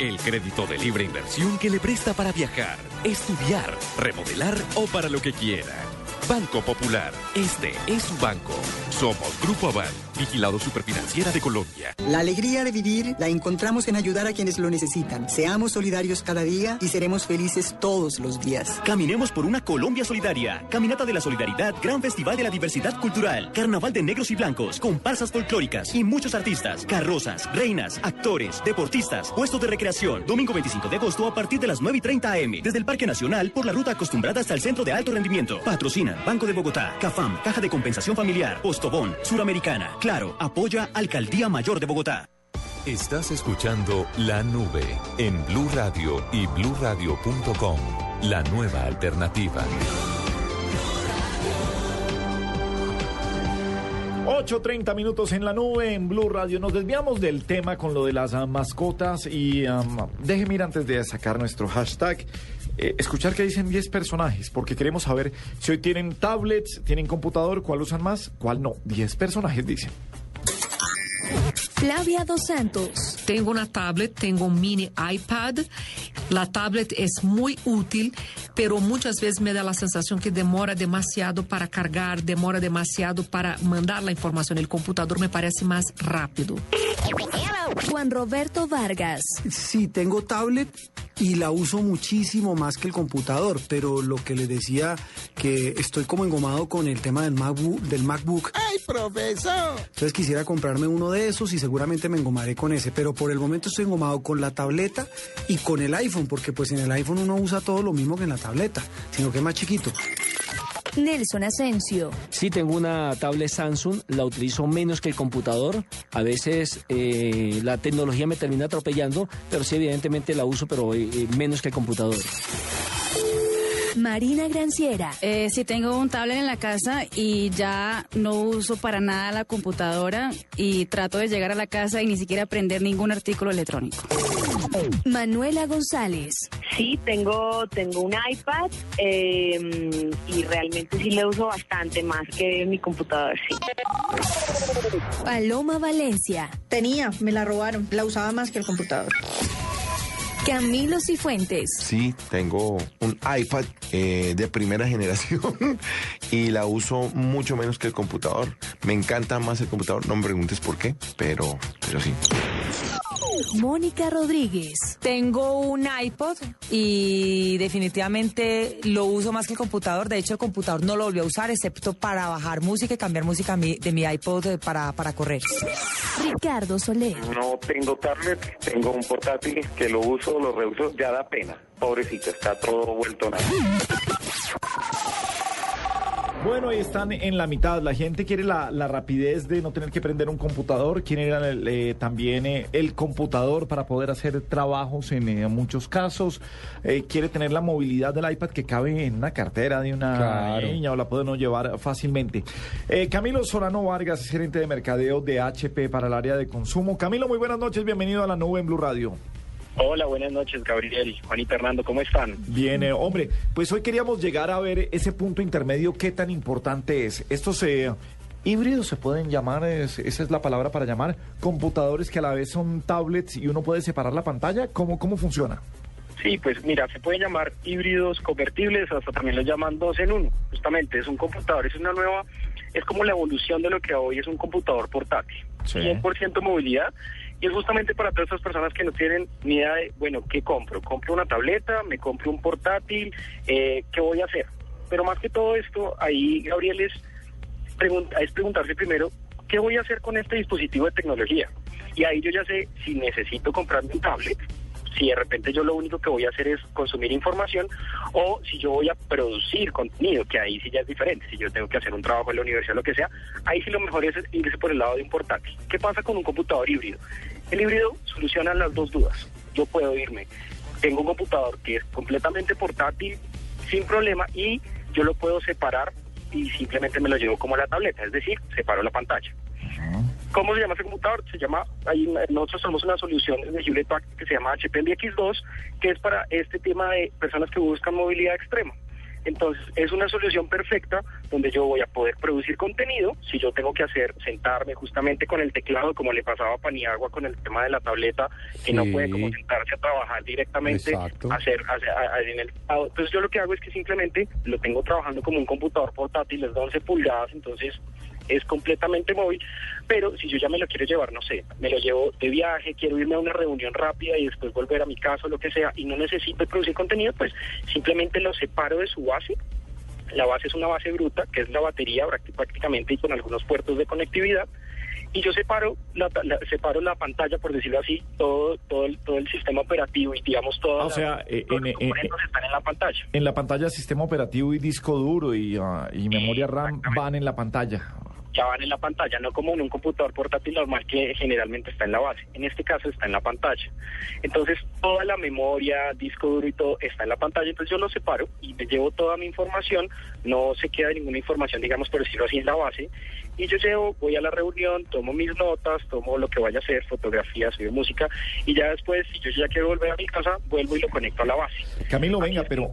El crédito de libre inversión que le presta para viajar, estudiar, remodelar o para lo que quiera. Banco Popular, este es su banco. Somos Grupo Aval Vigilado Superfinanciera de Colombia. La alegría de vivir la encontramos en ayudar a quienes lo necesitan. Seamos solidarios cada día y seremos felices todos los días. Caminemos por una Colombia solidaria. Caminata de la Solidaridad, Gran Festival de la Diversidad Cultural, Carnaval de Negros y Blancos, comparsas folclóricas y muchos artistas, carrozas, reinas, actores, deportistas, puestos de recreación. Domingo 25 de agosto a partir de las 9 y 30 am. Desde el Parque Nacional por la ruta acostumbrada hasta el Centro de Alto Rendimiento. Patrocina Banco de Bogotá, CAFAM, Caja de Compensación Familiar, Postobón, Suramericana. Claro, apoya Alcaldía Mayor de Bogotá. Estás escuchando La Nube en Blue Radio y bluradio.com. La nueva alternativa. 8.30 minutos en la nube en Blue Radio. Nos desviamos del tema con lo de las ah, mascotas y um, déjeme ir antes de sacar nuestro hashtag. Eh, escuchar que dicen 10 personajes, porque queremos saber si hoy tienen tablets, tienen computador, cuál usan más, cuál no. 10 personajes dicen. Flavia Dos Santos. Tengo una tablet, tengo un mini iPad. La tablet es muy útil, pero muchas veces me da la sensación que demora demasiado para cargar, demora demasiado para mandar la información. El computador me parece más rápido. Juan Roberto Vargas. Sí, tengo tablet y la uso muchísimo más que el computador, pero lo que le decía que estoy como engomado con el tema del MacBook. Del MacBook. ¡Ay, profesor! Entonces quisiera comprarme uno de esos y seguramente me engomaré con ese, pero por el momento estoy engomado con la tableta y con el iPhone, porque pues en el iPhone uno usa todo lo mismo que en la tableta, sino que es más chiquito. Nelson Asensio. Sí, tengo una tablet Samsung, la utilizo menos que el computador. A veces eh, la tecnología me termina atropellando, pero sí, evidentemente la uso, pero eh, eh, menos que el computador. Marina Granciera. Eh, sí, tengo un tablet en la casa y ya no uso para nada la computadora y trato de llegar a la casa y ni siquiera aprender ningún artículo electrónico. Manuela González. Sí, tengo, tengo un iPad eh, y realmente sí le uso bastante más que mi computador, sí. Paloma Valencia. Tenía, me la robaron. La usaba más que el computador. Camilo Cifuentes. Sí, tengo un iPad eh, de primera generación y la uso mucho menos que el computador. Me encanta más el computador, no me preguntes por qué, pero, pero sí. Mónica Rodríguez. Tengo un iPod y definitivamente lo uso más que el computador. De hecho, el computador no lo volví a usar excepto para bajar música y cambiar música de mi iPod eh, para, para correr. Ricardo Soler. No tengo tablet, tengo un portátil que lo uso, lo reuso, ya da pena. Pobrecito, está todo vuelto nada. Bueno, ahí están en la mitad. La gente quiere la, la rapidez de no tener que prender un computador, quiere el, eh, también eh, el computador para poder hacer trabajos en eh, muchos casos, eh, quiere tener la movilidad del iPad que cabe en una cartera de una Claro. niña o la puede no llevar fácilmente. Eh, Camilo Solano Vargas, es gerente de mercadeo de HP para el área de consumo. Camilo, muy buenas noches, bienvenido a la nube en Blue Radio. Hola, buenas noches, Gabriel, Juanita Hernando, ¿cómo están? Bien, eh, hombre, pues hoy queríamos llegar a ver ese punto intermedio, qué tan importante es. Estos eh, híbridos se pueden llamar, es- esa es la palabra para llamar, computadores que a la vez son tablets y uno puede separar la pantalla. ¿Cómo, cómo funciona? Sí, pues mira, se pueden llamar híbridos convertibles, hasta también los llaman dos en uno. Justamente, es un computador, es una nueva, es como la evolución de lo que hoy es un computador portátil. Sí. 100% movilidad. Y es justamente para todas esas personas que no tienen ni idea de, bueno, ¿qué compro? ¿Compro una tableta? ¿Me compro un portátil? Eh, ¿Qué voy a hacer? Pero más que todo esto, ahí, Gabriel, es, es preguntarse primero, ¿qué voy a hacer con este dispositivo de tecnología? Y ahí yo ya sé si necesito comprarme un tablet, si de repente yo lo único que voy a hacer es consumir información o si yo voy a producir contenido, que ahí sí ya es diferente, si yo tengo que hacer un trabajo en la universidad, lo que sea, ahí sí lo mejor es irse por el lado de un portátil. ¿Qué pasa con un computador híbrido? El híbrido soluciona las dos dudas. Yo puedo irme, tengo un computador que es completamente portátil, sin problema, y yo lo puedo separar y simplemente me lo llevo como la tableta, es decir, separo la pantalla. ¿Cómo se llama ese computador? Se llama, ahí nosotros somos una solución de Hewlett Packard que se llama HP MX2, que es para este tema de personas que buscan movilidad extrema. Entonces, es una solución perfecta donde yo voy a poder producir contenido. Si yo tengo que hacer, sentarme justamente con el teclado, como le pasaba a Paniagua con el tema de la tableta, que no puede como sentarse a trabajar directamente, Exacto. hacer, hacer- a- a- en el Entonces, yo lo que hago es que simplemente lo tengo trabajando como un computador portátil, es de 11 pulgadas, entonces es completamente móvil, pero si yo ya me lo quiero llevar, no sé, me lo llevo de viaje, quiero irme a una reunión rápida y después volver a mi casa o lo que sea, y no necesito producir contenido, pues simplemente lo separo de su base. La base es una base bruta, que es la batería prácti- prácticamente y con algunos puertos de conectividad y yo separo la, la- separo la pantalla por decirlo así todo todo el, todo el sistema operativo y digamos todas Ah, o sea, eh, en- los en- componentes están en la pantalla En la pantalla sistema operativo y disco duro y, ah, y memoria RAM van en la pantalla. Ya van en la pantalla no como en un computador portátil normal que generalmente está en la base. En este caso está en la pantalla. Entonces toda la memoria disco duro y todo está en la pantalla. Entonces yo lo separo y me llevo toda mi información. No se queda ninguna información digamos por decirlo así en la base y yo llevo, voy a la reunión, tomo mis notas, tomo lo que vaya a hacer, fotografías, de música, y ya después, si yo ya quiero volver a mi casa, vuelvo y lo conecto a la base. Camilo, venga, pero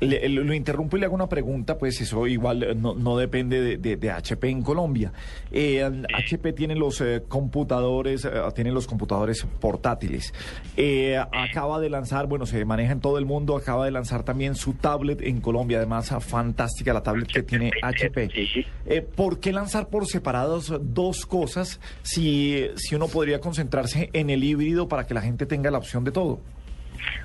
eh, le- lo interrumpo y le hago una pregunta, pues eso igual eh, no, no depende de, de- de HP en Colombia. Eh, HP tiene los eh, computadores, eh, tiene los computadores portátiles. Eh, acaba de lanzar, bueno, se maneja en todo el mundo, acaba de lanzar también su tablet en Colombia, además ah, fantástica la tablet que tiene HP. Eh, ¿Por qué lanzar por separados dos cosas si, si uno podría concentrarse en el híbrido para que la gente tenga la opción de todo?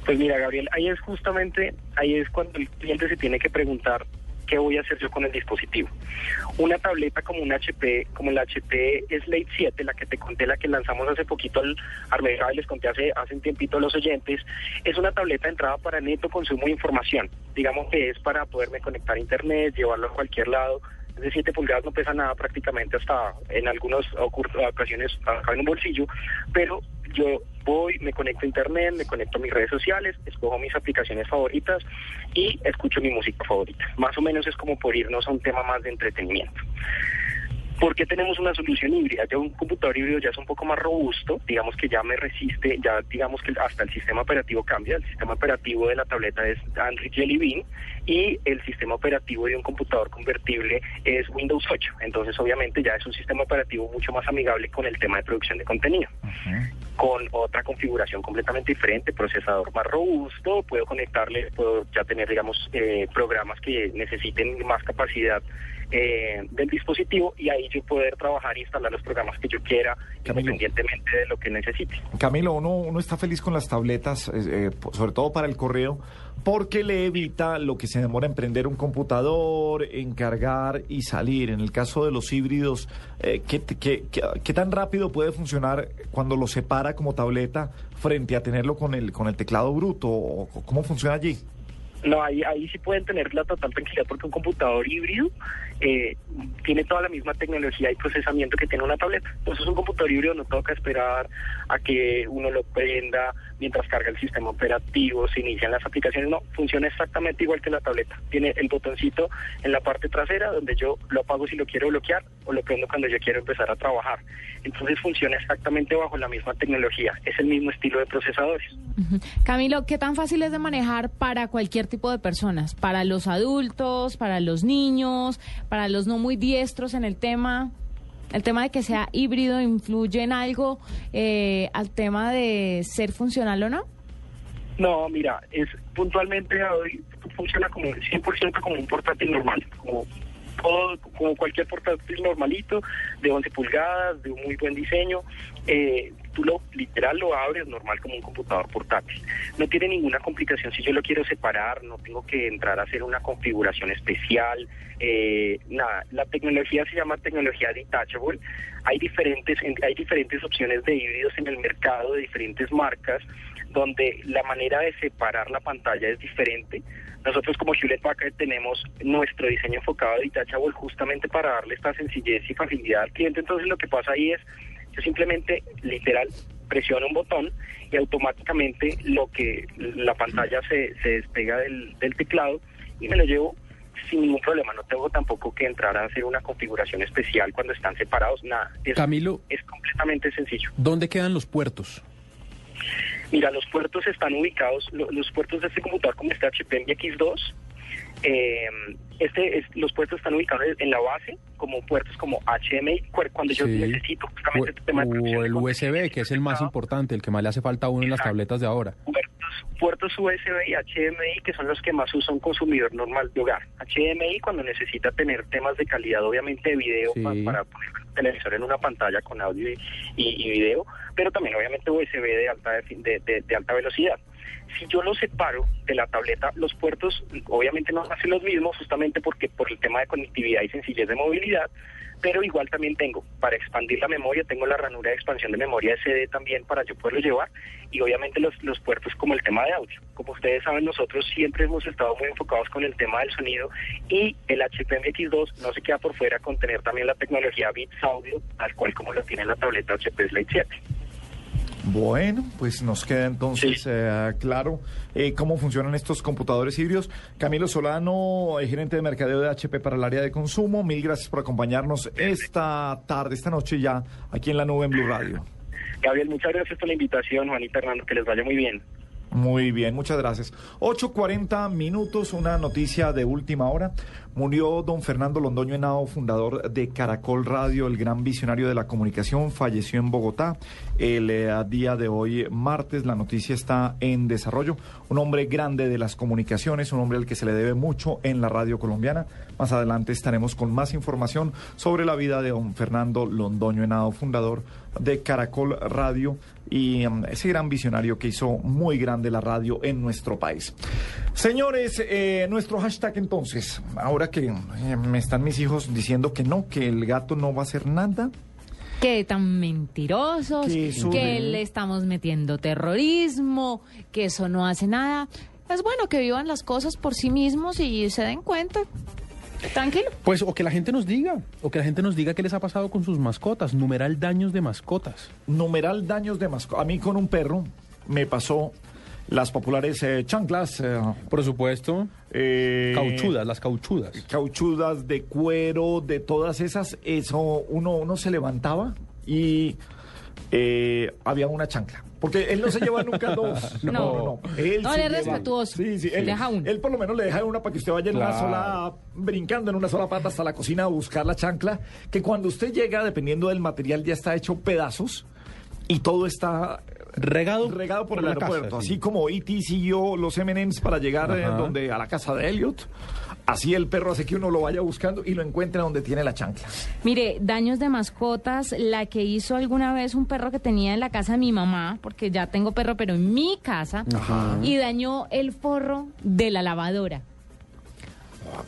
Pues mira, Gabriel, ahí es justamente, ahí es cuando el cliente se tiene que preguntar qué voy a hacer yo con el dispositivo. Una tableta como un HP, como el HP Slate 7, la que te conté, la que lanzamos hace poquito al, al mercado y les conté hace, hace un tiempito a los oyentes, es una tableta de entrada para neto consumo de información. Digamos que es para poderme conectar a internet, llevarlo a cualquier lado. De 7 pulgadas no pesa nada prácticamente hasta en algunas ocasiones acá en un bolsillo, pero yo voy, me conecto a internet, me conecto a mis redes sociales, escojo mis aplicaciones favoritas y escucho mi música favorita. Más o menos es como por irnos a un tema más de entretenimiento. ¿Por qué tenemos una solución híbrida? Ya un computador híbrido ya es un poco más robusto, digamos que ya me resiste, ya digamos que hasta el sistema operativo cambia, el sistema operativo de la tableta es Android Jelly Bean y el sistema operativo de un computador convertible es Windows 8, entonces obviamente ya es un sistema operativo mucho más amigable con el tema de producción de contenido. Con otra configuración completamente diferente, procesador más robusto, puedo conectarle, puedo ya tener, digamos, eh, programas que necesiten más capacidad eh, del dispositivo y ahí yo poder trabajar e instalar los programas que yo quiera, independientemente de lo que necesite. Camilo, uno, uno está feliz con las tabletas, eh, sobre todo para el correo, porque le evita lo que se demora en prender un computador, en cargar y salir. En el caso de los híbridos, eh, ¿qué, qué- qué- qué tan rápido puede funcionar cuando lo separa como tableta frente a tenerlo con el, con el teclado bruto? ¿O ¿Cómo funciona allí? No, ahí, ahí sí pueden tener la total tranquilidad porque un computador híbrido eh, tiene toda la misma tecnología y procesamiento que tiene una tableta. Entonces un computador híbrido no toca esperar a que uno lo prenda mientras carga el sistema operativo, se inician las aplicaciones. No, funciona exactamente igual que la tableta. Tiene el botoncito en la parte trasera donde yo lo apago si lo quiero bloquear o lo prendo cuando yo quiero empezar a trabajar. Entonces funciona exactamente bajo la misma tecnología. Es el mismo estilo de procesadores. Camilo, ¿qué tan fácil es de manejar para cualquier tipo de personas? Para los adultos, para los niños, para los no muy diestros en el tema. ¿El tema de que sea híbrido influye en algo eh, al tema de ser funcional o no? No, mira, es puntualmente hoy funciona como 100% como un portátil normal, como todo, como cualquier portátil normalito de 11 pulgadas, de un muy buen diseño. Eh, tú lo literal lo abres normal como un computador portátil. No tiene ninguna complicación si yo lo quiero separar, no tengo que entrar a hacer una configuración especial. eh, nada, la tecnología se llama tecnología detachable. Hay diferentes hay diferentes opciones de híbridos en el mercado de diferentes marcas donde la manera de separar la pantalla es diferente. Nosotros como Hewlett Packard tenemos nuestro diseño enfocado a Detachable justamente para darle esta sencillez y facilidad al cliente. Entonces lo que pasa ahí es, yo simplemente, literal, presiono un botón y automáticamente lo que la pantalla se, se despega del, del teclado y me lo llevo sin ningún problema. No tengo tampoco que entrar a hacer una configuración especial cuando están separados, nada. Es, Camilo. es completamente sencillo. ¿Dónde quedan los puertos? Mira, los puertos están ubicados, lo- los puertos de este computador como este HP X2, eh, este es- los puertos están ubicados en la base como puertos como HMI, cu- cuando yo necesito justamente este tema de O el USB, que es el más importante, el que más le hace falta a uno en las tabletas de ahora. puertos puertos USB y HDMI, que son los que más usa un consumidor normal de hogar. HDMI cuando necesita tener temas de calidad, obviamente de video, Sí. para poner el televisor en una pantalla con audio y, y- y video, pero también obviamente USB de alta, de, de- de alta velocidad. Si yo lo separo de la tableta, los puertos obviamente no hacen los mismos, justamente porque por el tema de conectividad y sencillez de movilidad, pero igual también tengo para expandir la memoria, tengo la ranura de expansión de memoria SD también para yo poderlo llevar y obviamente los, los puertos como el tema de audio. Como ustedes saben, nosotros siempre hemos estado muy enfocados con el tema del sonido y el HPMX2 no se queda por fuera con tener también la tecnología Beats Audio, tal cual como lo tiene la tableta HP Slate 7. Bueno, pues nos queda entonces eh, claro eh, cómo funcionan estos computadores híbridos. Camilo Solano, eh, gerente de mercadeo de HP para el área de consumo, mil gracias por acompañarnos esta tarde, esta noche ya, aquí en la nube en Blue Radio. Gabriel, muchas gracias por la invitación, Juanita Hernando, que les vaya muy bien. Muy bien, muchas gracias. 8.40 minutos, una noticia de última hora. Murió don Fernando Londoño Henao, fundador de Caracol Radio, el gran visionario de la comunicación, falleció en Bogotá el eh, día de hoy, martes. La noticia está en desarrollo. Un hombre grande de las comunicaciones, un hombre al que se le debe mucho en la radio colombiana. Más adelante estaremos con más información sobre la vida de don Fernando Londoño Henao, fundador de Caracol Radio y um, ese gran visionario que hizo muy grande la radio en nuestro país. Señores, eh, nuestro hashtag entonces, ahora que eh, me están mis hijos diciendo que no, que el gato no va a hacer nada. Que tan mentirosos, Que le estamos metiendo terrorismo, que eso no hace nada. Es bueno que vivan las cosas por sí mismos y se den cuenta. Tranquilo. Pues o que la gente nos diga, o que la gente nos diga qué les ha pasado con sus mascotas, numeral daños de mascotas. Numeral daños de mascota. A mí con un perro me pasó las populares eh, chanclas. eh, Por supuesto. Cauchudas, las cauchudas. Cauchudas de cuero, de todas esas. Eso, uno, uno se levantaba y eh, había una chancla. Porque él no se lleva nunca dos. No. no, no. Él No, sí él es lleva- respetuoso. Sí, sí. Él, Deja una. él por lo menos le deja una para que usted vaya en una sola, brincando en una sola pata hasta la cocina a buscar la chancla. Que cuando usted llega, dependiendo del material, ya está hecho pedazos y todo está Regado, regado por, por el casa, aeropuerto. sí. Así como E.T. siguió los M&M's para llegar eh, donde, a la casa de Elliot. Así el perro hace que uno lo vaya buscando y lo encuentre donde tiene la chancla. Mire, daños de mascotas, la que hizo alguna vez un perro que tenía en la casa de mi mamá, porque ya tengo perro, pero en mi casa, Ajá. y dañó el forro de la lavadora.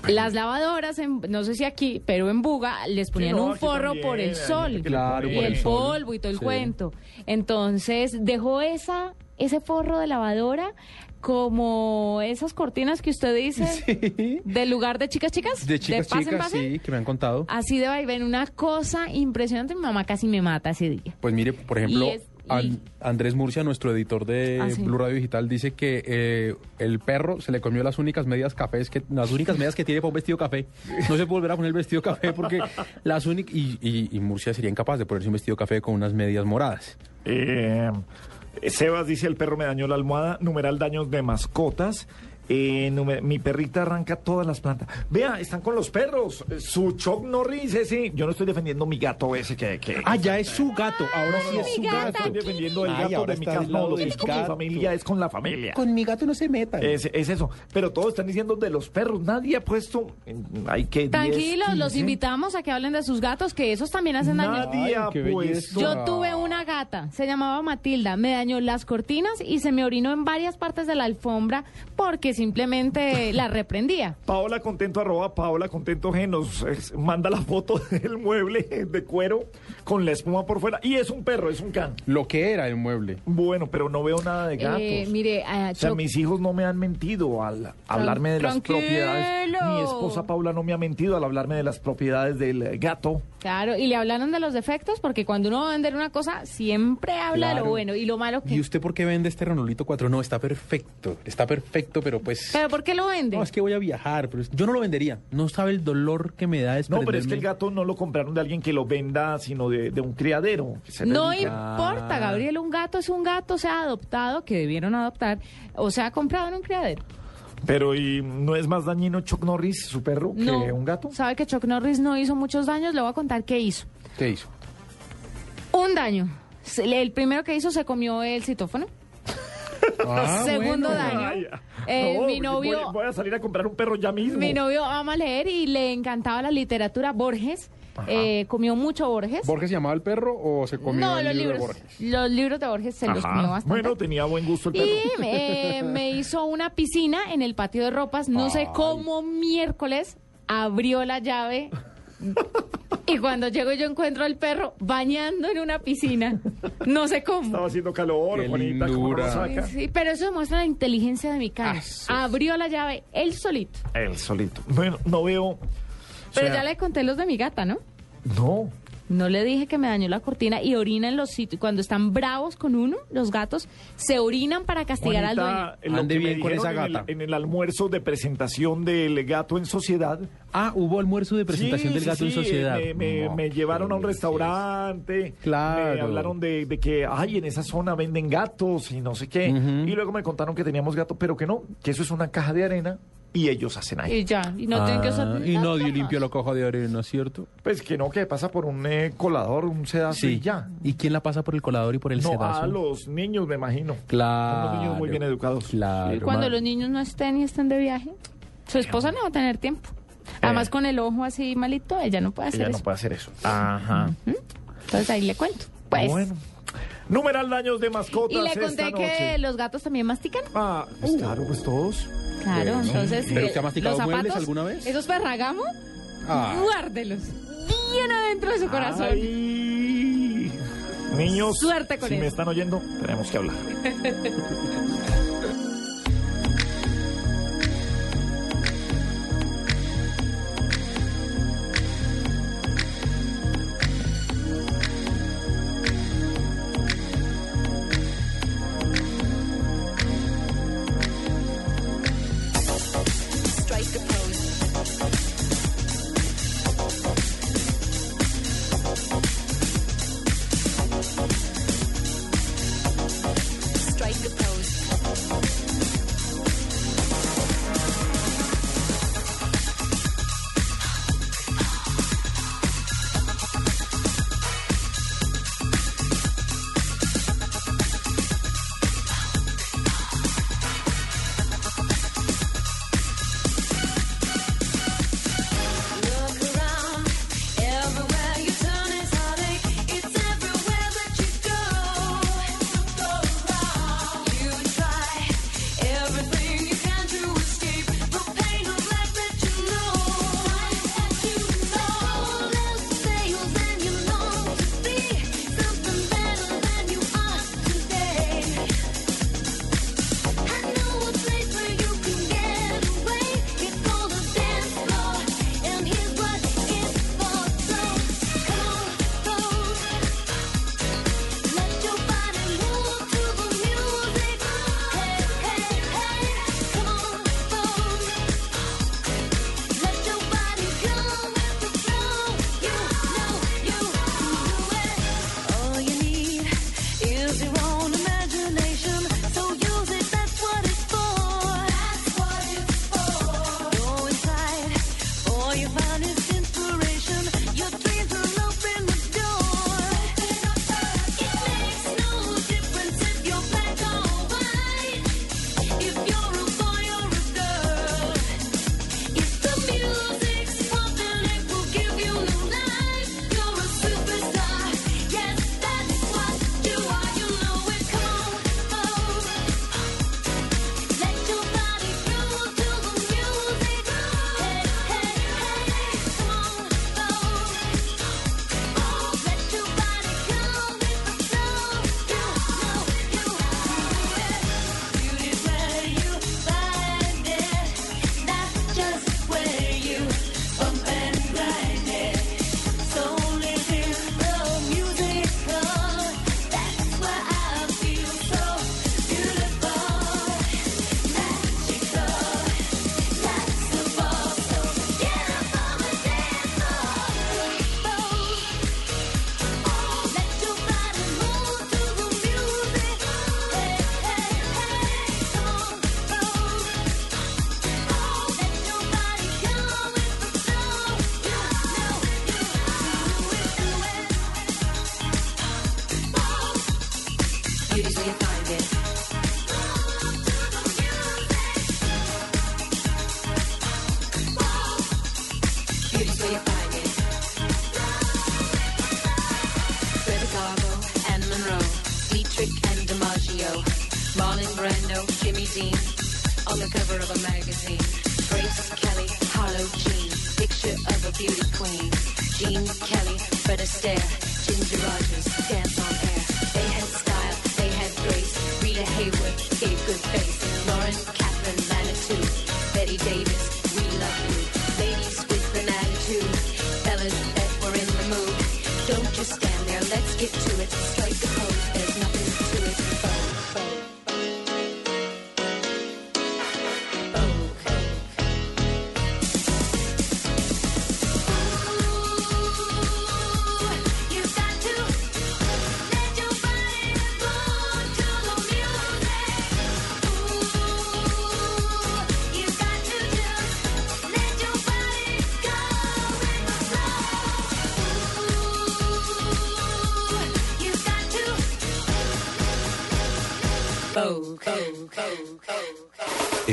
Las lavadoras, en- no sé si aquí, pero en Buga les ponían no, un forro también, por el sol Claro, y por el, polvo y todo el Sí. cuento. Entonces dejó esa ese forro de lavadora como esas cortinas que usted dice del lugar de chicas chicas, De chicas, chicas, sí, que me han contado. Así de vaivén, una cosa impresionante. Mi mamá casi me mata ese día. Pues mire, por ejemplo, Andrés Murcia, nuestro editor de Ah, sí. Blue Radio Digital, dice que eh, el perro se le comió las únicas medias cafés que las únicas medias que tiene para un vestido café. No se puede volver a poner el vestido café porque las únicas y, y- y Murcia sería incapaz de ponerse un vestido café con unas medias moradas. Eh, Sebas dice, el perro me dañó la almohada, numeral daños de mascotas. Eh, mi perrita arranca todas las plantas. Vea, están con los perros. Eh, Su Chuck Norris, ese. Yo no estoy defendiendo mi gato ese que... que Ah, ya es su gato. Ahora sí es su no gato. estoy defendiendo el Ay, gato de mi casa. No, lo que es con mi familia es con la familia. Con mi gato no se metan. Es, es eso. Pero todos están diciendo de los perros. Nadie ha puesto... Hay que... 10, Tranquilos, los 15. invitamos a que hablen de sus gatos, que esos también hacen daño. Nadie ha puesto... Yo tuve una gata, se llamaba Matilda, me dañó las cortinas y se me orinó en varias partes de la alfombra porque simplemente la reprendía. Paola Contento, arroba Paola Contento G, nos eh, manda la foto del mueble de cuero con la espuma por fuera. Y es un perro, es un can. Lo que era el mueble. Bueno, pero no veo nada de gatos. Eh, mire, a o sea, Choc- mis hijos no me han mentido al hablarme de las propiedades. Mi esposa Paula no me ha mentido al hablarme de las propiedades del eh, gato. Claro, y le hablaron de los defectos porque cuando uno va a vender una cosa siempre habla de lo bueno y lo malo que... ¿Y usted por qué vende este Renolito 4? No, está perfecto. Está perfecto, pero pues... ¿Pero por qué lo vende? No, es que voy a viajar, pero yo no lo vendería. No sabe el dolor que me da No, pero es que el gato no lo compraron de alguien que lo venda, sino de, de un criadero. No importa, Gabriel, un gato es un gato, sea adoptado, que debieron adoptar, o sea comprado en un criadero. Pero ¿y no es más dañino Chuck Norris, su perro, No. que un gato? ¿Sabe que Chuck Norris no hizo muchos daños? Le voy a contar qué hizo. ¿Qué hizo? Un daño. El primero que hizo se comió el citófono. Ah, Segundo bueno. daño. Eh, no, mi novio, Voy, voy a salir a comprar un perro ya mismo. mi novio ama leer y le encantaba la literatura. Borges, eh, comió mucho Borges. ¿Borges llamaba al perro o se comió no, el los libro libros, de Borges? los libros de Borges se los comió bastante. Bueno, tenía buen gusto el perro. Y eh, me hizo una piscina en el patio de ropas. No sé cómo miércoles abrió la llave. Y cuando llego yo encuentro al perro bañando en una piscina. No sé cómo. Estaba haciendo calor, Qué Juanita, ¿cómo no lo lindura. saca? Sí, pero eso demuestra la inteligencia de mi cara. Ah. Abrió la llave él solito. Él solito. Bueno, no veo... Pero sea- ya le conté los de mi gata, ¿no? No. No le dije que me dañó la cortina y orina en los sitios. Cuando están bravos con uno, los gatos se orinan para castigar al dueño. Ande bien con esa en el- gata. En el, almuerzo de presentación del gato en sociedad. Ah, hubo almuerzo de presentación Sí, del sí, gato en sí, sociedad. Me, me- No, me llevaron a un restaurante. Claro. Me hablaron de, de que, ay, en esa zona venden gatos y no sé qué. Y luego me contaron que teníamos gato, pero que no, que eso es una caja de arena y ellos hacen ahí. Y ya, y no tienen que usar Ah, y nadie más. limpió la caja de arena, ¿cierto? Pues que no, que pasa por un eh, colador, un sedazo y ya. ¿Y quién la pasa por el colador y por el no, sedazo? a los niños, me imagino. Claro. Son unos niños muy bien educados. Claro. Y cuando los niños no estén y estén de viaje, su esposa no va a tener tiempo. Además, con el ojo así malito, ella no puede hacer Ella eso. no puede hacer eso. Ajá. Entonces ahí le cuento. Pues. Bueno. Numeral daños de mascotas y le esta conté que noche. los gatos también mastican. Ah, pues claro, pues todos. Claro, Bueno. entonces. ¿Pero eh, usted ha masticado los muebles zapatos, alguna vez? Esos ferragamo, Ah. guárdelos. Bien adentro de su corazón. Ay. Niños, Suerte con si me están oyendo, tenemos que hablar.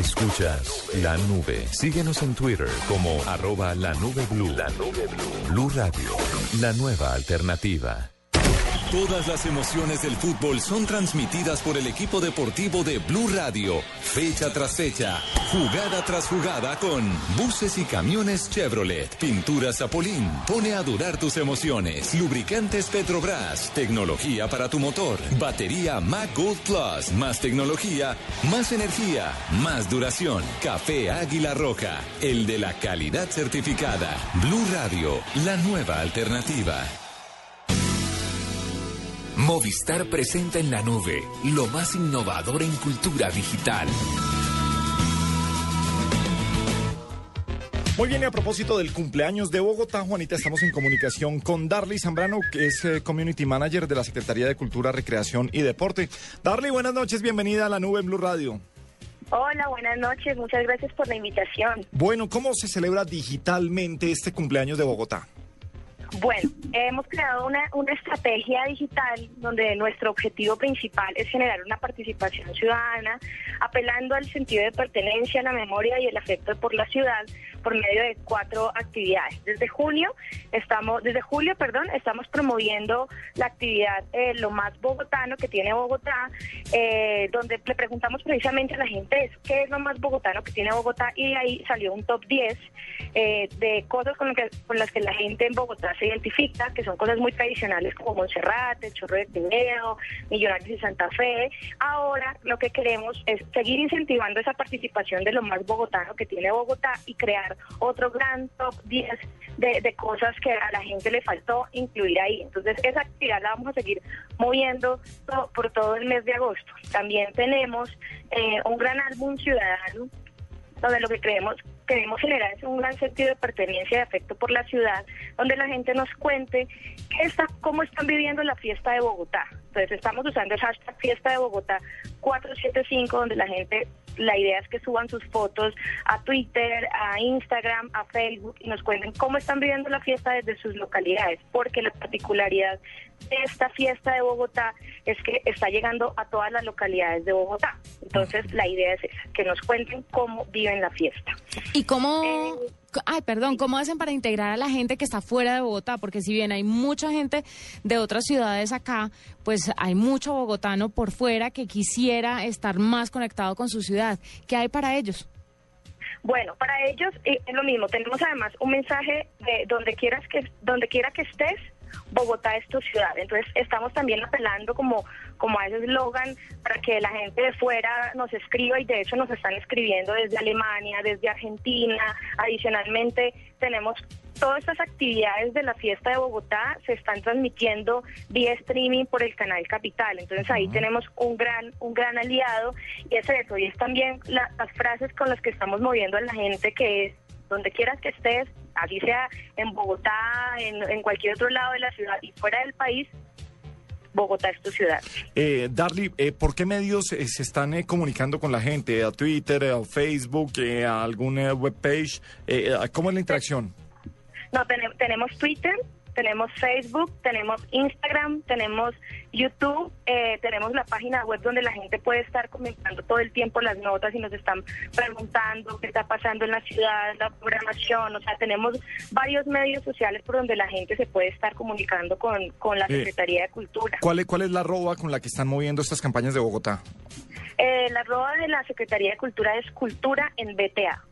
Escuchas la nube. Síguenos en Twitter como arroba la nube blue. La nube blue. Blue Radio, la nueva alternativa. Todas las emociones del fútbol son transmitidas por el equipo deportivo de Blue Radio, fecha tras fecha, jugada tras jugada con buses y camiones Chevrolet, pinturas Zapolín, pone a durar tus emociones, lubricantes Petrobras, tecnología para tu motor, batería Mac Gold Plus, más tecnología, más energía, más duración, café Águila Roja, el de la calidad certificada, Blue Radio, la nueva alternativa. Movistar presenta en la nube lo más innovador en cultura digital. Muy bien, y a propósito del cumpleaños de Bogotá, Juanita, estamos en comunicación con Darly Zambrano, que es eh, Community Manager de la Secretaría de Cultura, Recreación y Deporte. Darly, buenas noches, bienvenida a la nube en Blue Radio. Hola, buenas noches, muchas gracias por la invitación. Bueno, ¿cómo se celebra digitalmente este cumpleaños de Bogotá? Bueno, hemos creado una, una estrategia digital donde nuestro objetivo principal es generar una participación ciudadana, apelando al sentido de pertenencia, la memoria y el afecto por la ciudad por medio de cuatro actividades. Desde junio estamos, desde julio, perdón, estamos promoviendo la actividad eh, lo más bogotano que tiene Bogotá, eh, donde le preguntamos precisamente a la gente qué es lo más bogotano que tiene Bogotá y ahí salió un top 10 eh, de cosas con, que- con las que la gente en Bogotá se identifica, que son cosas muy tradicionales como Monserrate, el Chorro de Tineo, Millonarios y Santa Fe. Ahora lo que queremos es seguir incentivando esa participación de lo más bogotano que tiene Bogotá y crear otro gran top 10 de, cosas que a la gente le faltó incluir ahí. Entonces esa actividad la vamos a seguir moviendo por todo el mes de agosto. También tenemos eh, un gran álbum ciudadano donde lo que creemos queremos generar es un gran sentido de pertenencia y de afecto por la ciudad, donde la gente nos cuente qué cómo están viviendo la fiesta de Bogotá. Entonces estamos usando el hashtag fiesta de Bogotá 475, donde la gente, la idea es que suban sus fotos a Twitter, a Instagram, a Facebook y nos cuenten cómo están viviendo la fiesta desde sus localidades, porque la particularidad esta fiesta de Bogotá es que está llegando a todas las localidades de Bogotá. Entonces la idea es esa, que nos cuenten cómo viven la fiesta. ¿Y cómo, ay, perdón, cómo hacen para integrar a la gente que está fuera de Bogotá? Porque si bien hay mucha gente de otras ciudades acá, pues hay mucho bogotano por fuera que quisiera estar más conectado con su ciudad. ¿Qué hay para ellos? Bueno, para ellos eh, es lo mismo. Tenemos además un mensaje de donde quieras que donde quiera que estés, Bogotá es tu ciudad. Entonces estamos también apelando como como a ese eslogan para que la gente de fuera nos escriba y de hecho nos están escribiendo desde Alemania, desde Argentina. Adicionalmente tenemos todas estas actividades de la fiesta de Bogotá se están transmitiendo vía streaming por el canal Capital. Entonces ahí tenemos un gran un gran aliado y es eso y es también la- las frases con las que estamos moviendo a la gente que es donde quieras que estés, así sea en Bogotá, en, en cualquier otro lado de la ciudad y fuera del país, Bogotá es tu ciudad. Eh, Darly, eh, ¿por qué medios eh, se están eh, comunicando con la gente? ¿A Twitter, a Facebook, eh, a alguna webpage? Eh, ¿Cómo es la interacción? No, tene- tenemos Twitter, tenemos Facebook, tenemos Instagram, tenemos YouTube, eh, tenemos la página web donde la gente puede estar comentando todo el tiempo las notas y nos están preguntando qué está pasando en la ciudad, la programación, o sea, tenemos varios medios sociales por donde la gente se puede estar comunicando con, con la Eh, Secretaría de Cultura. ¿Cuál es, ¿Cuál es la arroba con la que están moviendo estas campañas de Bogotá? Eh, la arroba de la Secretaría de Cultura es Cultura en BTA.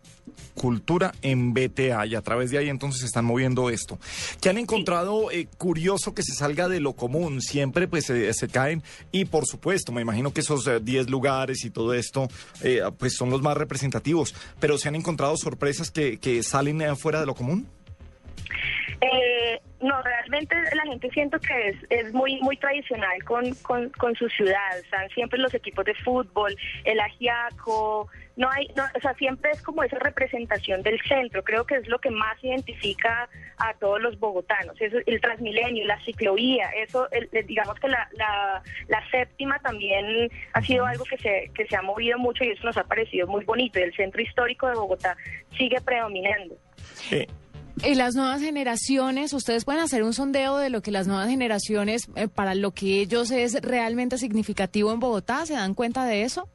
Cultura en BTA y a través de ahí entonces están moviendo esto. ¿Qué han encontrado eh, curioso que se salga de lo común? Siempre pues se, se caen y por supuesto me imagino que esos eh, 10 lugares y todo esto eh, pues son los más representativos, pero ¿se han encontrado sorpresas que, que salen eh, fuera de lo común? Eh, no, realmente la gente siento que es, es muy muy tradicional con, con, con su ciudad. Están siempre los equipos de fútbol, el ajiaco. No hay, no, o sea, siempre es como esa representación del centro. Creo que es lo que más identifica a todos los bogotanos. Eso, el Transmilenio, la ciclovía, eso, el- digamos que la, la, la séptima también ha sido algo que se, que se ha movido mucho y eso nos ha parecido muy bonito. Y el centro histórico de Bogotá sigue predominando. Y las nuevas generaciones, ustedes pueden hacer un sondeo de lo que las nuevas generaciones, eh, para lo que ellos es realmente significativo en Bogotá, ¿se dan cuenta de eso?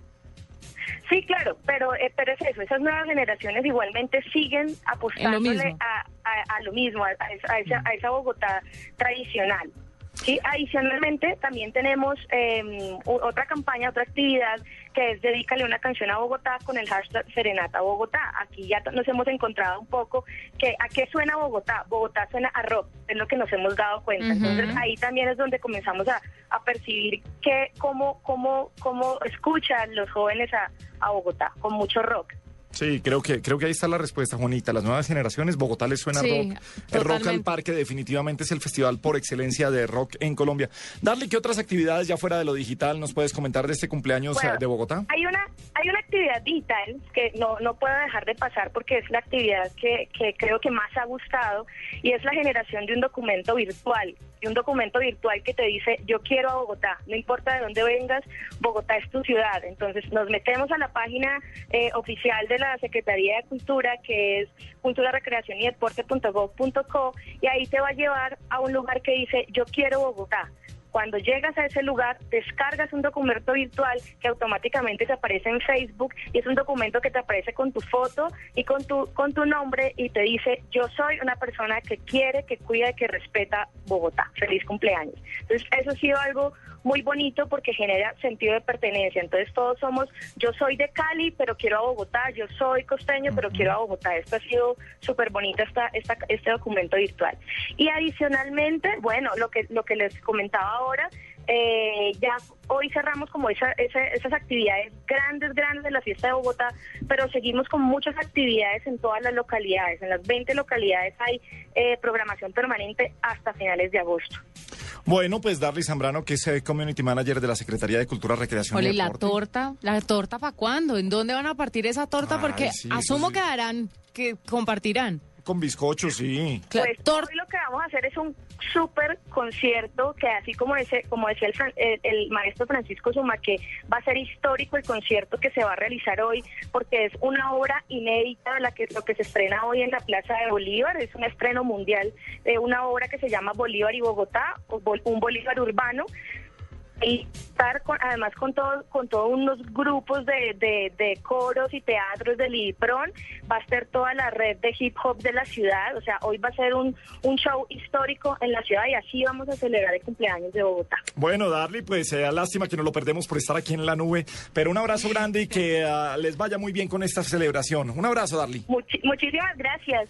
Sí, claro, pero, eh, pero es eso, esas nuevas generaciones igualmente siguen apostándole a, a- a lo mismo, a, a esa, a esa- a esa Bogotá tradicional. Sí, adicionalmente también tenemos eh, otra campaña, otra actividad que es Dedícale una canción a Bogotá con el hashtag Serenata Bogotá. Aquí ya nos hemos encontrado un poco que a qué suena Bogotá. Bogotá suena a rock, es lo que nos hemos dado cuenta. Entonces ahí también es donde comenzamos a, a percibir que cómo, cómo, cómo escuchan los jóvenes a, a Bogotá, con mucho rock. Sí, creo que, creo que ahí está la respuesta, Juanita. Las nuevas generaciones, Bogotá les suena Sí, rock. El Rock al. Parque definitivamente es el festival por excelencia de rock en Colombia. Darle, ¿qué otras actividades ya fuera de lo digital nos puedes comentar de este cumpleaños Bueno, eh, de Bogotá? Hay una, hay una actividad digital que no, no puedo dejar de pasar porque es la actividad que, que creo que más ha gustado y es la generación de un documento virtual. Un documento virtual que te dice, yo quiero a Bogotá, no importa de dónde vengas, Bogotá es tu ciudad. Entonces nos metemos a la página eh, oficial de la Secretaría de Cultura, que es cultura, recreación y deporte.gov.co, y ahí te va a llevar a un lugar que dice, yo quiero Bogotá. Cuando llegas a ese lugar, descargas un documento virtual que automáticamente te aparece en Facebook y es un documento que te aparece con tu foto y con tu con tu nombre y te dice, yo soy una persona que quiere, que cuida y que respeta Bogotá. Feliz cumpleaños. Entonces, eso ha sido algo muy bonito porque genera sentido de pertenencia. Entonces, todos somos, yo soy de Cali, pero quiero a Bogotá, yo soy costeño, pero quiero a Bogotá. Esto ha sido súper bonito esta, esta, este documento virtual. Y adicionalmente, bueno, lo que, lo que les comentaba ahora, eh, ya hoy cerramos como esa, esa- esas actividades grandes, grandes de la fiesta de Bogotá, pero seguimos con muchas actividades en todas las localidades. En las 20 localidades hay eh, programación permanente hasta finales de agosto. Bueno, pues Darly Zambrano, que es eh, Community Manager de la Secretaría de Cultura, Recreación Ole, y ¿y la Deporte. torta? ¿La torta para cuándo? ¿En dónde van a partir esa torta? Ay, Porque sí, asumo sí. que darán, que compartirán. Con bizcocho, sí. Pues hoy lo que vamos a hacer es un súper concierto que así como ese, como decía el, el- el maestro Francisco Suma, que va a ser histórico el concierto que se va a realizar hoy, porque es una obra inédita de la que lo que se estrena hoy en la Plaza de Bolívar, es un estreno mundial de una obra que se llama Bolívar y Bogotá, o un Bolívar urbano y estar con, además con todo, con todos unos grupos de, de, de coros y teatros del IPRON, va a estar toda la red de hip hop de la ciudad, o sea, hoy va a ser un, un show histórico en la ciudad y así vamos a celebrar el cumpleaños de Bogotá. Bueno, Darly, pues eh, lástima que no lo perdemos por estar aquí en la nube, pero un abrazo grande y que ah, les vaya muy bien con esta celebración. Un abrazo, Darly. Muchísimas gracias.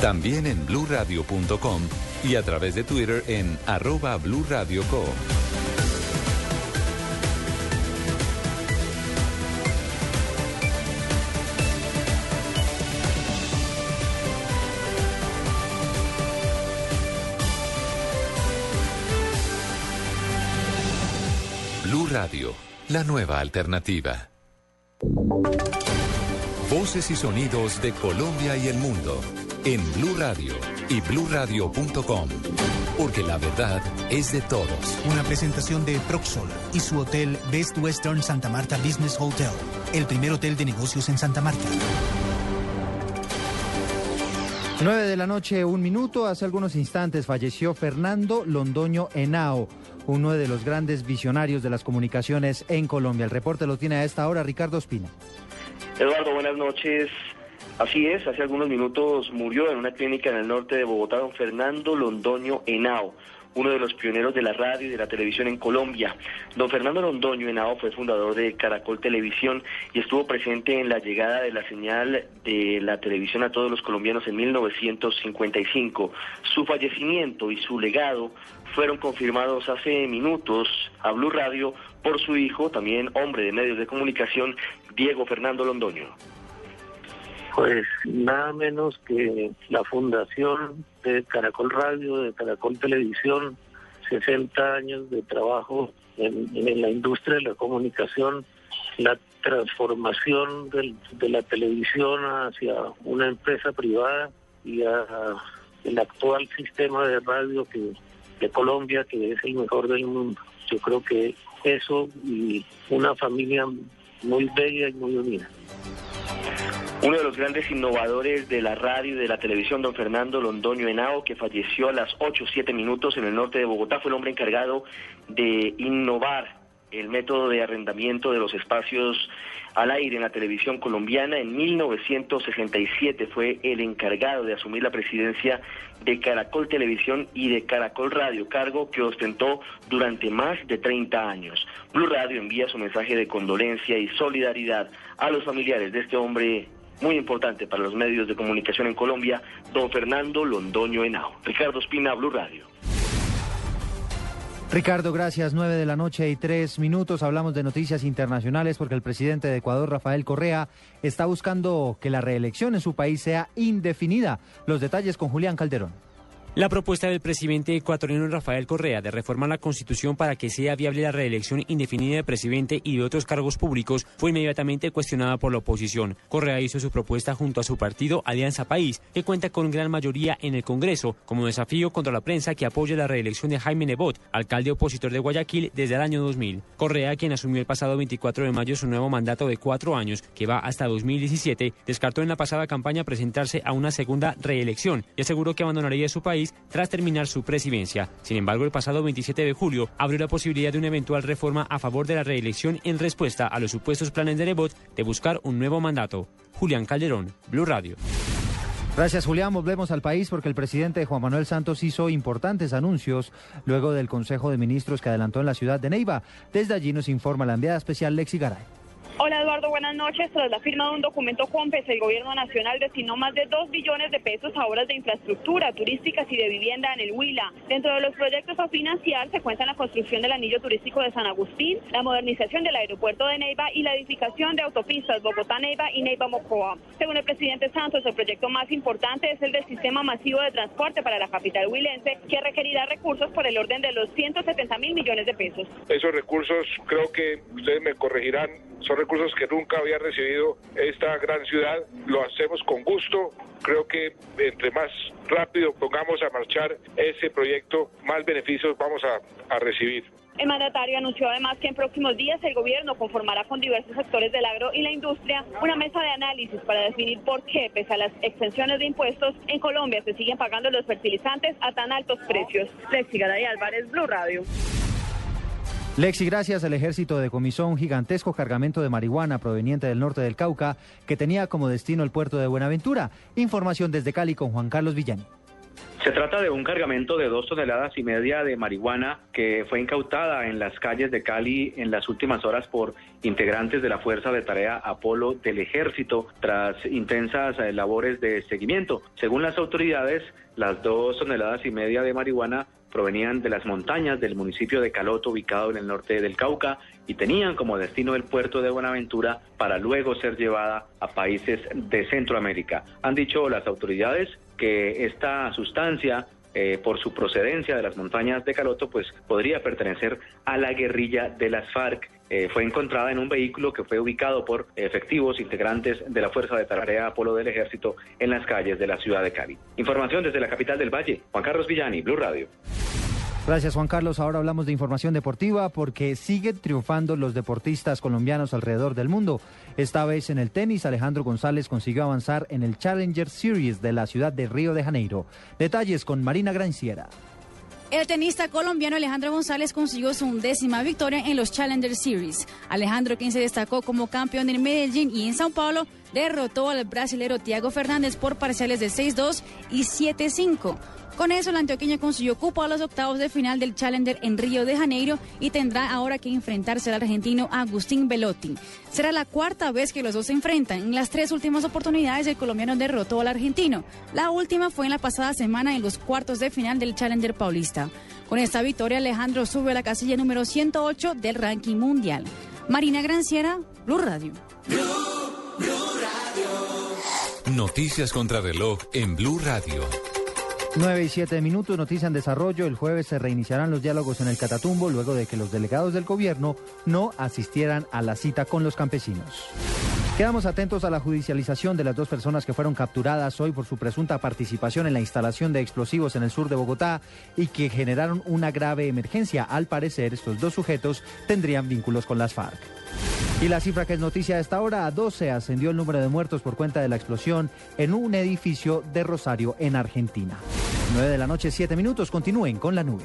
También en bluradio.com y a través de Twitter en arroba blurradioco. Blue Radio, la nueva alternativa. Voces y sonidos de Colombia y el mundo en Blue Radio y bluradio.com, porque la verdad es de todos. Una presentación de Proxol y su hotel Best Western Santa Marta Business Hotel, el primer hotel de negocios en Santa Marta. 9 de la noche, un minuto. Hace algunos instantes falleció Fernando Londoño Henao, uno de los grandes visionarios de las comunicaciones en Colombia. El reporte lo tiene a esta hora Ricardo Espina. Eduardo, buenas noches. Así es, hace algunos minutos murió en una clínica en el norte de Bogotá don Fernando Londoño Henao, uno de los pioneros de la radio y de la televisión en Colombia. Don Fernando Londoño Henao fue fundador de Caracol Televisión y estuvo presente en la llegada de la señal de la televisión a todos los colombianos en 1955. Su fallecimiento y su legado fueron confirmados hace minutos a Blue Radio por su hijo, también hombre de medios de comunicación, Diego Fernando Londoño. Pues nada menos que la fundación de Caracol Radio, de Caracol Televisión, 60 años de trabajo en, la industria de la comunicación, la transformación de la televisión hacia una empresa privada y a, el actual sistema de radio que de Colombia, que es el mejor del mundo. Yo creo que eso y una familia muy bella y muy unida. Uno de los grandes innovadores de la radio y de la televisión, don Fernando Londoño Henao, que falleció a las 8 o 7 minutos en el norte de Bogotá, fue el hombre encargado de innovar el método de arrendamiento de los espacios al aire en la televisión colombiana. En 1967 fue el encargado de asumir la presidencia de Caracol Televisión y de Caracol Radio, cargo que ostentó durante más de 30 años. Blue Radio envía su mensaje de condolencia y solidaridad a los familiares de este hombre muy importante para los medios de comunicación en Colombia, don Fernando Londoño Henao. Ricardo Espina, Blue Radio. Ricardo, gracias. 9 de la noche y tres minutos. Hablamos de noticias internacionales porque el presidente de Ecuador, Rafael Correa, está buscando que la reelección en su país sea indefinida. Los detalles con Julián Calderón. La propuesta del presidente ecuatoriano Rafael Correa de reformar la Constitución para que sea viable la reelección indefinida del presidente y de otros cargos públicos fue inmediatamente cuestionada por la oposición. Correa hizo su propuesta junto a su partido Alianza País, que cuenta con gran mayoría en el Congreso, como desafío contra la prensa que apoya la reelección de Jaime Nebot, alcalde opositor de Guayaquil desde el año 2000. Correa, quien asumió el pasado 24 de mayo su nuevo mandato de cuatro años, que va hasta 2017, descartó en la pasada campaña presentarse a una segunda reelección y aseguró que abandonaría su país tras terminar su presidencia. Sin embargo, el pasado 27 de julio abrió la posibilidad de una eventual reforma a favor de la reelección en respuesta a los supuestos planes de Nebot de buscar un nuevo mandato. Julián Calderón, Blue Radio. Gracias, Julián. Volvemos al país porque el presidente Juan Manuel Santos hizo importantes anuncios luego del Consejo de Ministros que adelantó en la ciudad de Neiva. Desde allí nos informa la enviada especial Lexi Garay. Hola Eduardo, buenas noches. Tras la firma de un documento COMPES, el gobierno nacional destinó más de 2 billones de pesos a obras de infraestructura, turísticas y de vivienda en el Huila. Dentro de los proyectos a financiar se cuentan la construcción del anillo turístico de San Agustín, la modernización del aeropuerto de Neiva y la edificación de autopistas Bogotá-Neiva y Neiva-Mocoa. Según el presidente Santos, el proyecto más importante es el del sistema masivo de transporte para la capital huilense, que requerirá recursos por el orden de los 170 mil millones de pesos. Esos recursos, creo que ustedes me corregirán, son recursos que nunca había recibido esta gran ciudad. Lo hacemos con gusto. Creo que entre más rápido pongamos a marchar ese proyecto, más beneficios vamos a, a recibir. El mandatario anunció además que en próximos días el gobierno conformará con diversos sectores del agro y la industria una mesa de análisis para definir por qué, pese a las extensiones de impuestos, en Colombia se siguen pagando los fertilizantes a tan altos precios. Lexi Garay Álvarez, Blue Radio. Lexi, gracias. El ejército decomisó un gigantesco cargamento de marihuana proveniente del norte del Cauca que tenía como destino el puerto de Buenaventura. Información desde Cali con Juan Carlos Villani. Se trata de un cargamento de dos toneladas y media de marihuana que fue incautada en las calles de Cali en las últimas horas por integrantes de la Fuerza de Tarea Apolo del Ejército tras intensas eh, labores de seguimiento. Según las autoridades, las dos toneladas y media de marihuana provenían de las montañas del municipio de Caloto, ubicado en el norte del Cauca, y tenían como destino el puerto de Buenaventura para luego ser llevada a países de Centroamérica. Han dicho las autoridades que esta sustancia eh, por su procedencia de las montañas de Caloto, pues podría pertenecer a la guerrilla de las FARC. Eh, fue encontrada en un vehículo que fue ubicado por efectivos integrantes de la Fuerza de Tarea Apolo del Ejército en las calles de la ciudad de Cali. Información desde la capital del Valle. Juan Carlos Villani, Blue Radio. Gracias Juan Carlos. Ahora hablamos de información deportiva porque siguen triunfando los deportistas colombianos alrededor del mundo. Esta vez en el tenis, Alejandro González consiguió avanzar en el Challenger Series de la ciudad de Río de Janeiro. Detalles con Marina Granciera. El tenista colombiano Alejandro González consiguió su undécima victoria en los Challenger Series. Alejandro, quien se destacó como campeón en Medellín y en Sao Paulo, derrotó al brasilero Thiago Fernández por parciales de 6-2 y 7-5. Con eso, el antioqueño consiguió cupo a los octavos de final del Challenger en Río de Janeiro y tendrá ahora que enfrentarse al argentino Agustín Velotti. Será la cuarta vez que los dos se enfrentan. En las tres últimas oportunidades, el colombiano derrotó al argentino. La última fue en la pasada semana en los cuartos de final del Challenger Paulista. Con esta victoria, Alejandro sube a la casilla número 108 del ranking mundial. Marina Granciera, Blue Radio. Noticias contra reloj en Blue Radio. 9 y 7 minutos, noticia en desarrollo. El jueves se reiniciarán los diálogos en el Catatumbo luego de que los delegados del gobierno no asistieran a la cita con los campesinos. Quedamos atentos a la judicialización de las dos personas que fueron capturadas hoy por su presunta participación en la instalación de explosivos en el sur de Bogotá y que generaron una grave emergencia. Al parecer, estos dos sujetos tendrían vínculos con las FARC. Y la cifra que es noticia a esta hora, a 12 ascendió el número de muertos por cuenta de la explosión en un edificio de Rosario, en Argentina. 9 de la noche, 7 minutos, continúen con la nube.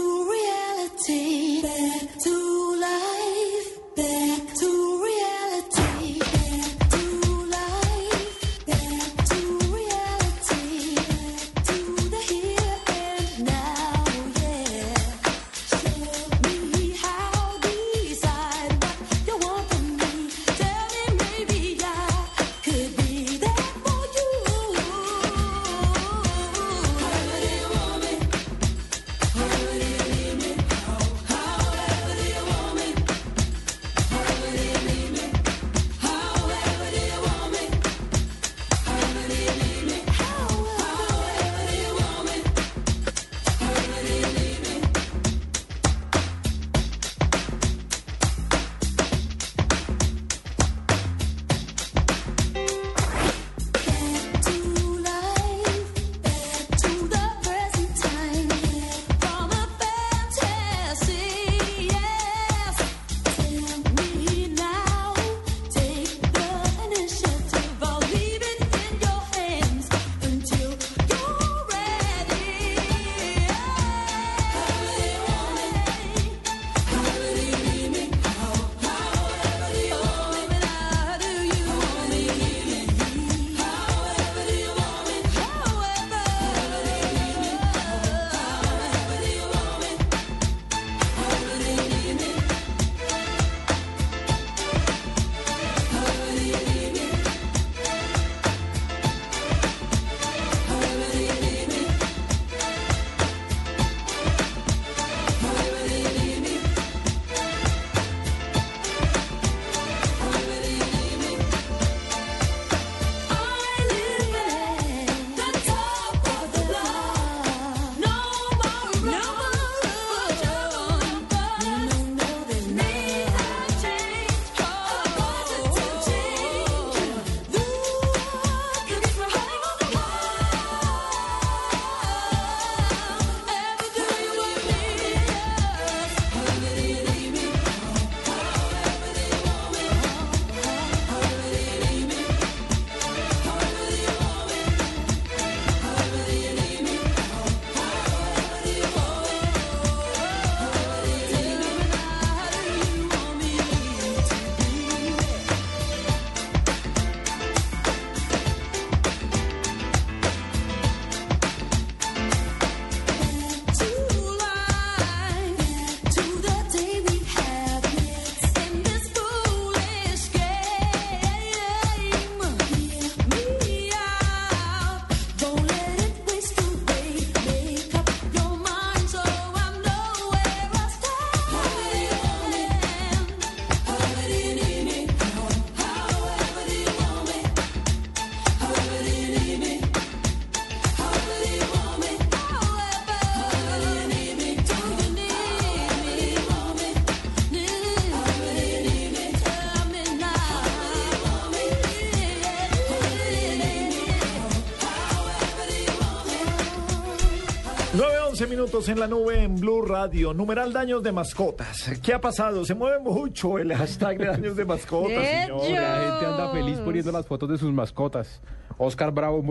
minutos en la nube en Blue Radio. Numeral daños de mascotas. ¿Qué ha pasado? Se mueve mucho el hashtag de daños de mascotas, señor. La gente anda feliz poniendo las fotos de sus mascotas. Oscar Bravo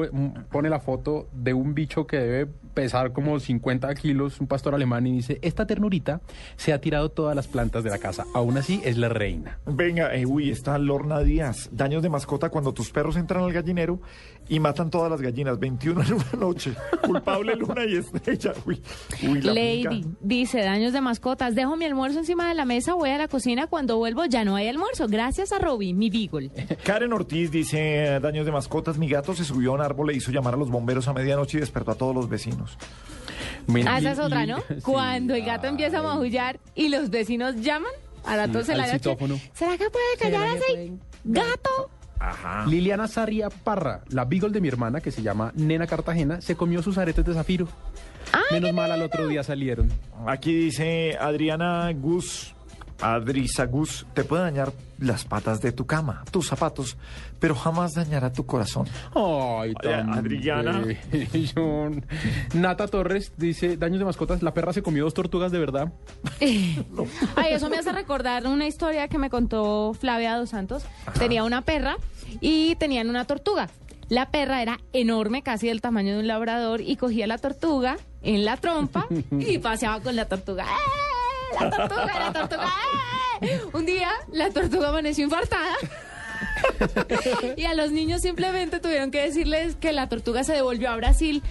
pone la foto de un bicho que debe pesar como 50 kilos, un pastor alemán, y dice, esta ternurita se ha tirado todas las plantas de la casa. Aún así es la reina. Venga, eh, uy, está Lorna Díaz. Daños de mascota cuando tus perros entran al gallinero y matan todas las gallinas. 21 en una noche. Culpable Luna y Estrella. Uy, uy la Lady pica. dice, daños de mascotas, dejo mi almuerzo encima de la mesa, voy a la cocina, cuando vuelvo ya no hay almuerzo. Gracias a Robbie, mi beagle. Karen Ortiz dice, daños de mascotas. Mi gato se subió a un árbol e hizo llamar a los bomberos a medianoche y despertó a todos los vecinos. Ah, esa es otra, ¿no? Cuando el gato empieza a maullar y los vecinos llaman a las Sí, 12 de la noche. citófono. ¿Será que puede callar así? Gato. Liliana Sarria Parra, la beagle de mi hermana, que se llama Nena Cartagena, se comió sus aretes de zafiro. Menos mal al otro día salieron. Aquí dice Adriana Gus, Adrisa Gus, te puede dañar las patas de tu cama, tus zapatos, pero jamás dañará tu corazón. Ay, tan Adriana. bello. Nata Torres dice, daños de mascotas, la perra se comió dos tortugas de verdad. Ay, eso me hace recordar una historia que me contó Flavia Dos Santos. Tenía una perra y tenían una tortuga. La perra era enorme, casi del tamaño de un labrador, y cogía la tortuga en la trompa y paseaba con la tortuga. ¡Eh! La tortuga, la tortuga. ¡eh! Un día la tortuga amaneció infartada. y a los niños simplemente tuvieron que decirles que la tortuga se devolvió a Brasil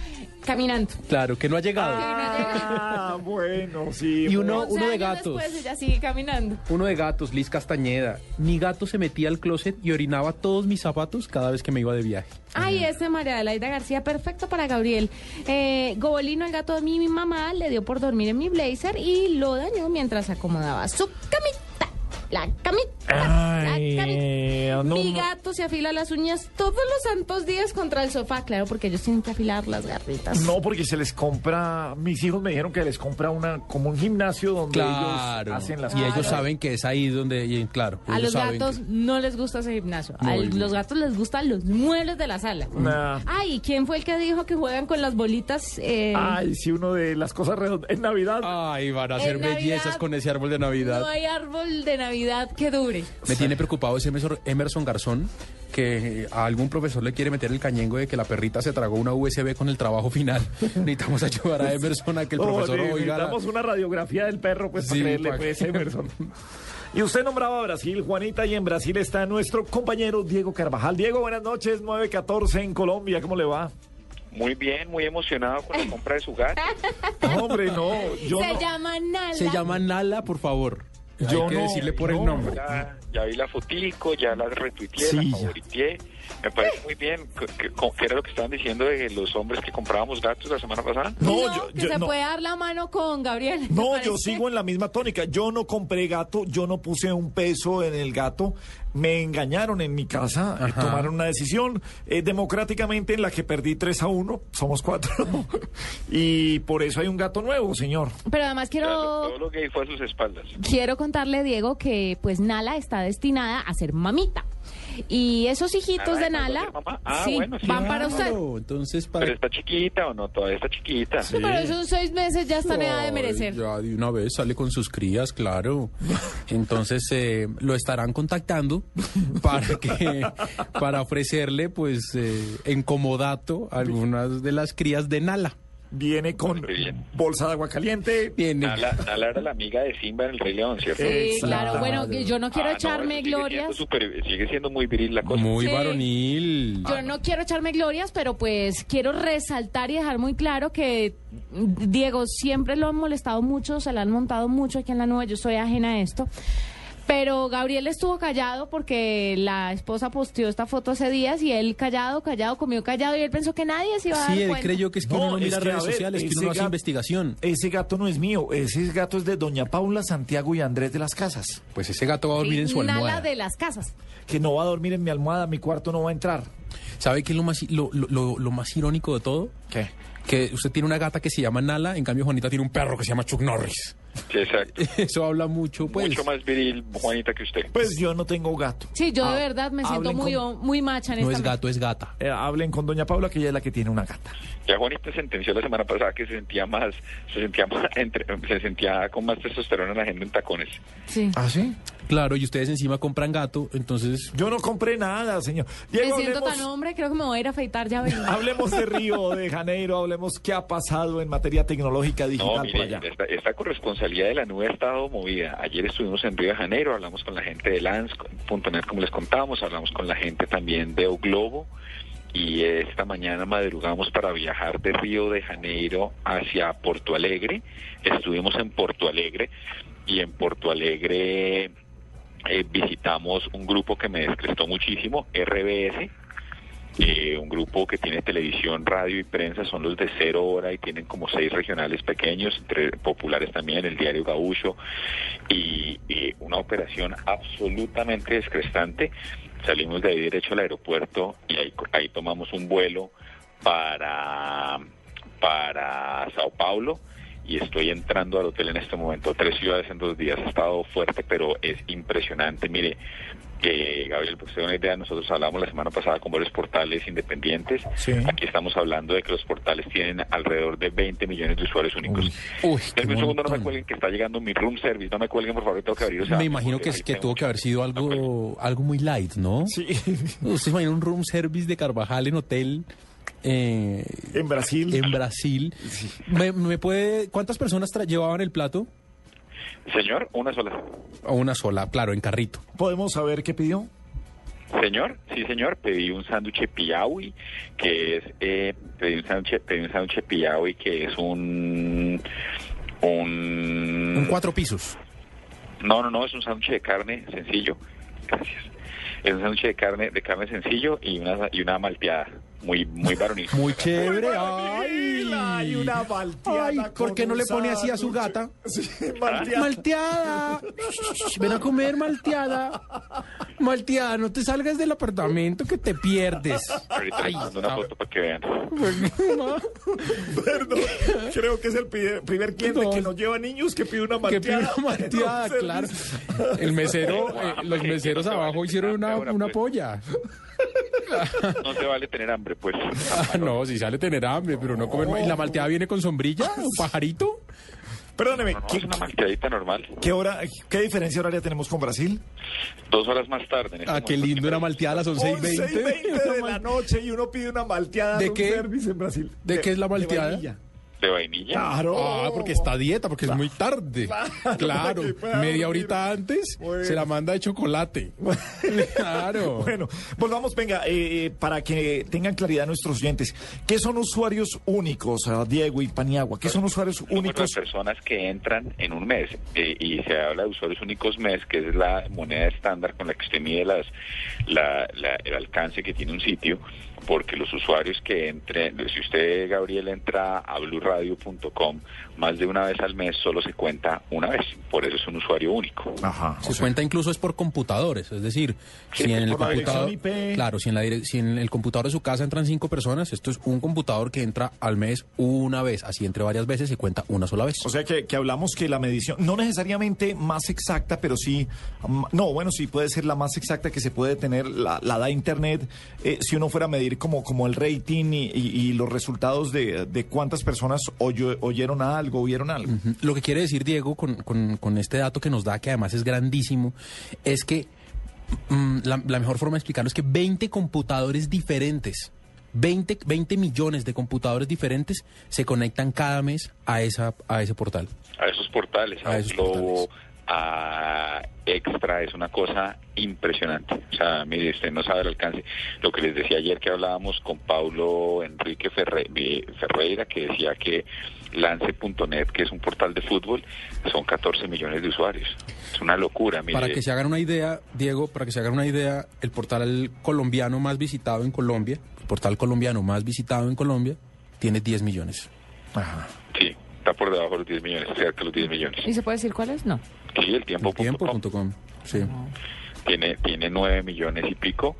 caminando. Claro, que no ha llegado. Ah, bueno, sí. Y uno, 11 uno de gatos. Después ella sigue caminando. Uno de gatos, Liz Castañeda. Mi gato se metía al closet y orinaba todos mis zapatos cada vez que me iba de viaje. Ay, ese María Adelaida García, perfecto para Gabriel. Eh, Gobolino, el gato de mi, mi mamá, le dio por dormir en mi blazer y lo dañó mientras acomodaba su camita. La camita. Ay, no, mi no. gato se afila las uñas todos los santos días contra el sofá, claro, porque ellos tienen que afilar las garritas. No, porque se les compra, mis hijos me dijeron que les compra una como un gimnasio donde Claro. ellos hacen las y ellos saben que es ahí donde, y, claro. A los saben gatos que- no les gusta ese gimnasio. A los gatos les gustan los muebles de la sala. Nah. Ay, ¿y quién fue el que dijo que juegan con las bolitas? eh, Ay, sí, uno de las cosas redondas. En Navidad. Ay, van a hacer Navidad bellezas con ese árbol de Navidad. No hay árbol de Navidad que dure. Me tiene preocupado ese Emerson- Emerson Garzón, que a algún profesor le quiere meter el cañengo de que la perrita se tragó una USB con el trabajo final. Necesitamos ayudar a Emerson a que el Oh, profesor ne- oiga. la- necesitamos una radiografía del perro, pues, Sí, para creerle, pa' pues, Emerson. Y usted nombraba a Brasil, Juanita, y en Brasil está nuestro compañero Diego Carvajal. Diego, buenas noches, 914 en Colombia, ¿cómo le va? Muy bien, muy emocionado con la compra de su gato. Hombre, no, yo Se no. llama Nala. Se llama Nala, por favor. Yo Hay que no, decirle por el no. nombre. Ya, ya vi la fotico, ya la retuiteé, Sí, la ya. Me parece muy bien. ¿Qué, qué- qué era lo que estaban diciendo de los hombres que comprábamos gatos la semana pasada? No, No, yo, que yo- se no. puede dar la mano con Gabriel. ¿te No, yo sigo en la misma tónica. Yo no compré gato, yo no puse un peso en el gato. Me engañaron en mi casa, eh, tomaron una decisión eh, democráticamente en la que perdí 3 a 1, somos cuatro. y por eso hay un gato nuevo, señor. Pero además quiero, todo lo que fue a sus espaldas. quiero contarle, Diego, que pues Nala está destinada a ser mamita. Y esos hijitos de Nala. Ah, sí, bueno, sí. van para usted. Entonces para ¿Pero está chiquita o no? Todavía está chiquita. Sí, Pero esos seis meses ya están en edad de merecer. Ya de una vez sale con sus crías, claro. Entonces eh, lo estarán contactando para que para ofrecerle, pues, eh, en comodato algunas de las crías de Nala. Viene con bolsa de agua caliente. Viene. Nala, Nala era la amiga de Simba en el Rey León, ¿cierto? Sí, Exacto. claro. Bueno, yo no quiero Ah, no, echarme sigue glorias. siendo sigue siendo muy viril la cosa. Muy Sí. varonil. Yo no quiero echarme glorias, pero pues quiero resaltar y dejar muy claro que Diego siempre lo han molestado mucho, se le han montado mucho aquí en la nube, yo soy ajena a esto. Pero Gabriel estuvo callado porque la esposa posteó esta foto hace días y él callado, callado, comió callado y él pensó que nadie se iba a dar Sí, él cuenta. creyó que es que uno no es mira que, redes ver, sociales, que uno no hace gato- investigación. Ese gato no es mío, ese gato es de Doña Paula, Santiago y Andrés de las Casas. Pues ese gato va a dormir en su Nala almohada. de las casas. Que no va a dormir en mi almohada, mi cuarto no va a entrar. ¿Sabe qué es lo más, lo, lo- lo- lo más irónico de todo? ¿Qué? Que usted tiene una gata que se llama Nala, en cambio Juanita tiene un perro que se llama Chuck Norris. Exacto. Eso habla mucho, pues. Mucho más viril, Juanita, que usted. Pues yo no tengo gato. Sí, yo Ah, de verdad me siento muy, con- muy macha en No esta es gato, es gata. Eh, hablen con doña Paula, que ella es la que tiene una gata. Ya Juanita sentenció la semana pasada que se sentía más, se sentía más, entre- se sentía con más testosterona la gente en tacones. Sí. ¿Ah, sí? Claro, y ustedes encima compran gato, entonces... Yo no compré nada, señor. Me Diego, siento hablemos, tan hombre, creo que me voy a ir a afeitar ya. vengo. hablemos de Río de Janeiro, hablemos qué ha pasado en materia tecnológica digital No, por mire, allá. esta, esta corresponsabilidad de la nube ha estado movida. Ayer estuvimos en Río de Janeiro, hablamos con la gente de Lance.net, como les contábamos, hablamos con la gente también de O Globo y esta mañana madrugamos para viajar de Río de Janeiro hacia Porto Alegre. Estuvimos en Porto Alegre y en Porto Alegre eh, visitamos un grupo que me descrestó muchísimo, RBS, eh, un grupo que tiene televisión, radio y prensa, son los de cero hora y tienen como seis regionales pequeños, entre populares también, el diario Gaúcho, y, una operación absolutamente descrestante. Salimos de ahí derecho al aeropuerto y ahí, ahí tomamos un vuelo para, para Sao Paulo y estoy entrando al hotel en este momento. Tres ciudades en dos días. Ha estado fuerte, pero es impresionante. Mire, que Gabriel, pues usted una idea, nosotros hablamos la semana pasada con varios portales independientes. Aquí estamos hablando de que los portales tienen alrededor de 20 millones de usuarios únicos. Uy, qué Denme un segundo, no me cuelguen, que está llegando mi room service. No me cuelguen, por favor, tengo que abrir. o sea, Me imagino que, es, que tuvo que haber sido algo, algo muy light, ¿no? Sí. Usted imagina un room service de Carvajal en hotel. Eh, en Brasil. En Brasil. ¿Me, me puede, ¿Cuántas personas tra- llevaban el plato? Señor, una sola. O una sola, claro, en carrito. ¿Podemos saber qué pidió? Señor, sí señor, pedí un sándwich piaui, que es, eh, pedí un sándwich, pedí un sándwich piaui que es un, un... Un cuatro pisos. No, no, no, es un sándwich de carne sencillo. Gracias. Es un sándwich de carne, de carne sencillo y una, y una malteada. Muy, muy varonil. Muy chévere. Ay, Hay una malteada. Ay, ¿por qué no le pone así a su gata? Sí, malteada. Malteada. Ven a comer, malteada. Malteada, no te salgas del apartamento que te pierdes. Ahorita les mando una foto para que vean. Perdón, creo que es el primer cliente que nos lleva niños que pide una Que pide malteada. una malteada, No, claro. El mesero, eh, los meseros abajo hicieron una, una polla. No se vale tener hambre, pues. Ah, no, si sale tener hambre, pero no comer. ¿Y la malteada viene con sombrilla? ¿Un pajarito? Perdóneme, No, es una malteadita normal. ¿qué hora, qué diferencia horaria tenemos con Brasil? Dos horas más tarde. en este Ah, qué lindo, una malteada a las 11 y 11 y 20. 20 de la noche y uno pide una malteada ¿De room qué? service en Brasil. ¿De qué es la de malteada? De vainilla. Claro. Ah, porque está a dieta, porque es muy tarde. Claro, media horita antes Bueno. se la manda de chocolate. Claro. Bueno, volvamos, venga, eh, eh, para que tengan claridad nuestros oyentes. ¿Qué son usuarios únicos, ah, Diego y Paniagua? ¿Qué son usuarios únicos? de personas que entran en un mes eh, y se habla de usuarios únicos mes, que es la moneda estándar con la que usted mide las, la- la- el alcance que tiene un sitio, porque los usuarios que entren, si usted, Gabriel, entra a blurradio.com más de una vez al mes, solo se cuenta una vez, por eso es un usuario único. Ajá. Se cuenta incluso es por computadores, es decir, Sí, si en el computador, claro, si en, la si en el computador de su casa entran cinco personas, esto es un computador que entra al mes una vez, así entre varias veces se cuenta una sola vez. O sea que, que hablamos que la medición, no necesariamente más exacta, pero sí, mm, no, bueno, sí puede ser la más exacta que se puede tener, la, la da Internet, eh, si uno fuera a medir como, como el rating y, y- y los resultados de, de cuántas personas oyo- oyeron algo, vieron algo. Lo que quiere decir Diego con, con- con este dato que nos da, que además es grandísimo, es que mm, la, la mejor forma de explicarlo es que 20 computadores diferentes, 20, 20 millones de computadores diferentes se conectan cada mes a, esa, a ese portal. a esos portales, a, A esos Globo, a Extra, es una cosa impresionante. O sea, mire, usted no sabe el alcance. Lo que les decía ayer que hablábamos con Paulo Enrique Ferre- Ferreira, que decía que lance.net, que es un portal de fútbol, son 14 millones de usuarios. Es una locura, mire. Para que se hagan una idea, Diego, para que se hagan una idea, el portal colombiano más visitado en Colombia, el portal colombiano más visitado en Colombia, tiene 10 millones. Ajá. Sí, está por debajo de los 10 millones, cerca de los 10 millones. ¿Y se puede decir cuál es? No. Sí, el tiempo. Tiempo.com. Sí. tiene tiene nueve millones y pico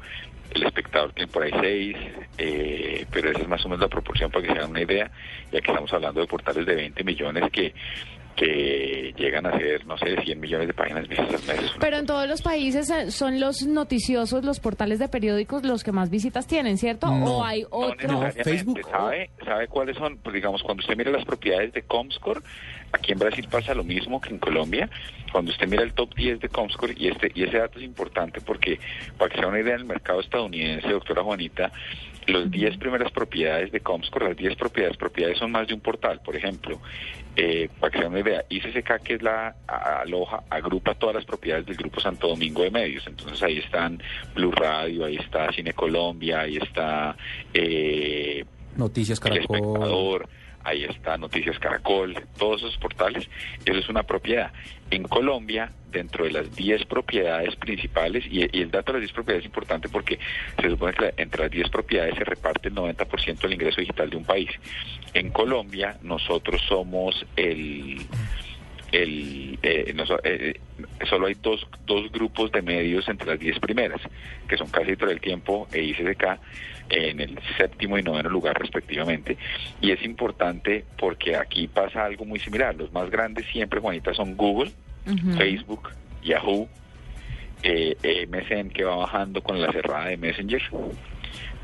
el espectador tiene por ahí seis eh, pero esa es más o menos la proporción para que se hagan una idea ya que estamos hablando de portales de 20 millones que que llegan a ser, no sé, 100 millones de páginas visitas al mes. Pero en todos los países eh, son los noticiosos, los portales de periódicos los que más visitas tienen, ¿cierto? ¿O hay otro? Facebook. ¿Sabe, ¿Sabe cuáles son? Pues digamos, cuando usted mira las propiedades de Comscore, aquí en Brasil pasa lo mismo que en Colombia. Cuando usted mira el top 10 de Comscore, y, este, y ese dato es importante porque, para que sea una idea, en el mercado estadounidense, doctora Juanita, los 10 primeras propiedades de Comscore, las 10 propiedades, propiedades son más de un portal, por ejemplo. Eh, para que se den una idea, ICCK, que es la aloja, agrupa todas las propiedades del Grupo Santo Domingo de Medios. Entonces ahí están Blue Radio, ahí está Cine Colombia, ahí está... Eh, Noticias El Caracol. Espectador, ahí está Noticias Caracol, todos esos portales, eso es una propiedad. En Colombia, dentro de las 10 propiedades principales, y, el dato de las 10 propiedades es importante porque se supone que entre las 10 propiedades se reparte el 90% del ingreso digital de un país. En Colombia, nosotros somos el el, eh, eh, eh, solo hay dos, dos grupos de medios entre las diez primeras, que son Casi todo el Tiempo e ICDK, en el séptimo y noveno lugar respectivamente. Y es importante porque aquí pasa algo muy similar. Los más grandes siempre, Juanita, son Google, Facebook, Yahoo, eh, eh, MSN que va bajando con la cerrada de Messenger,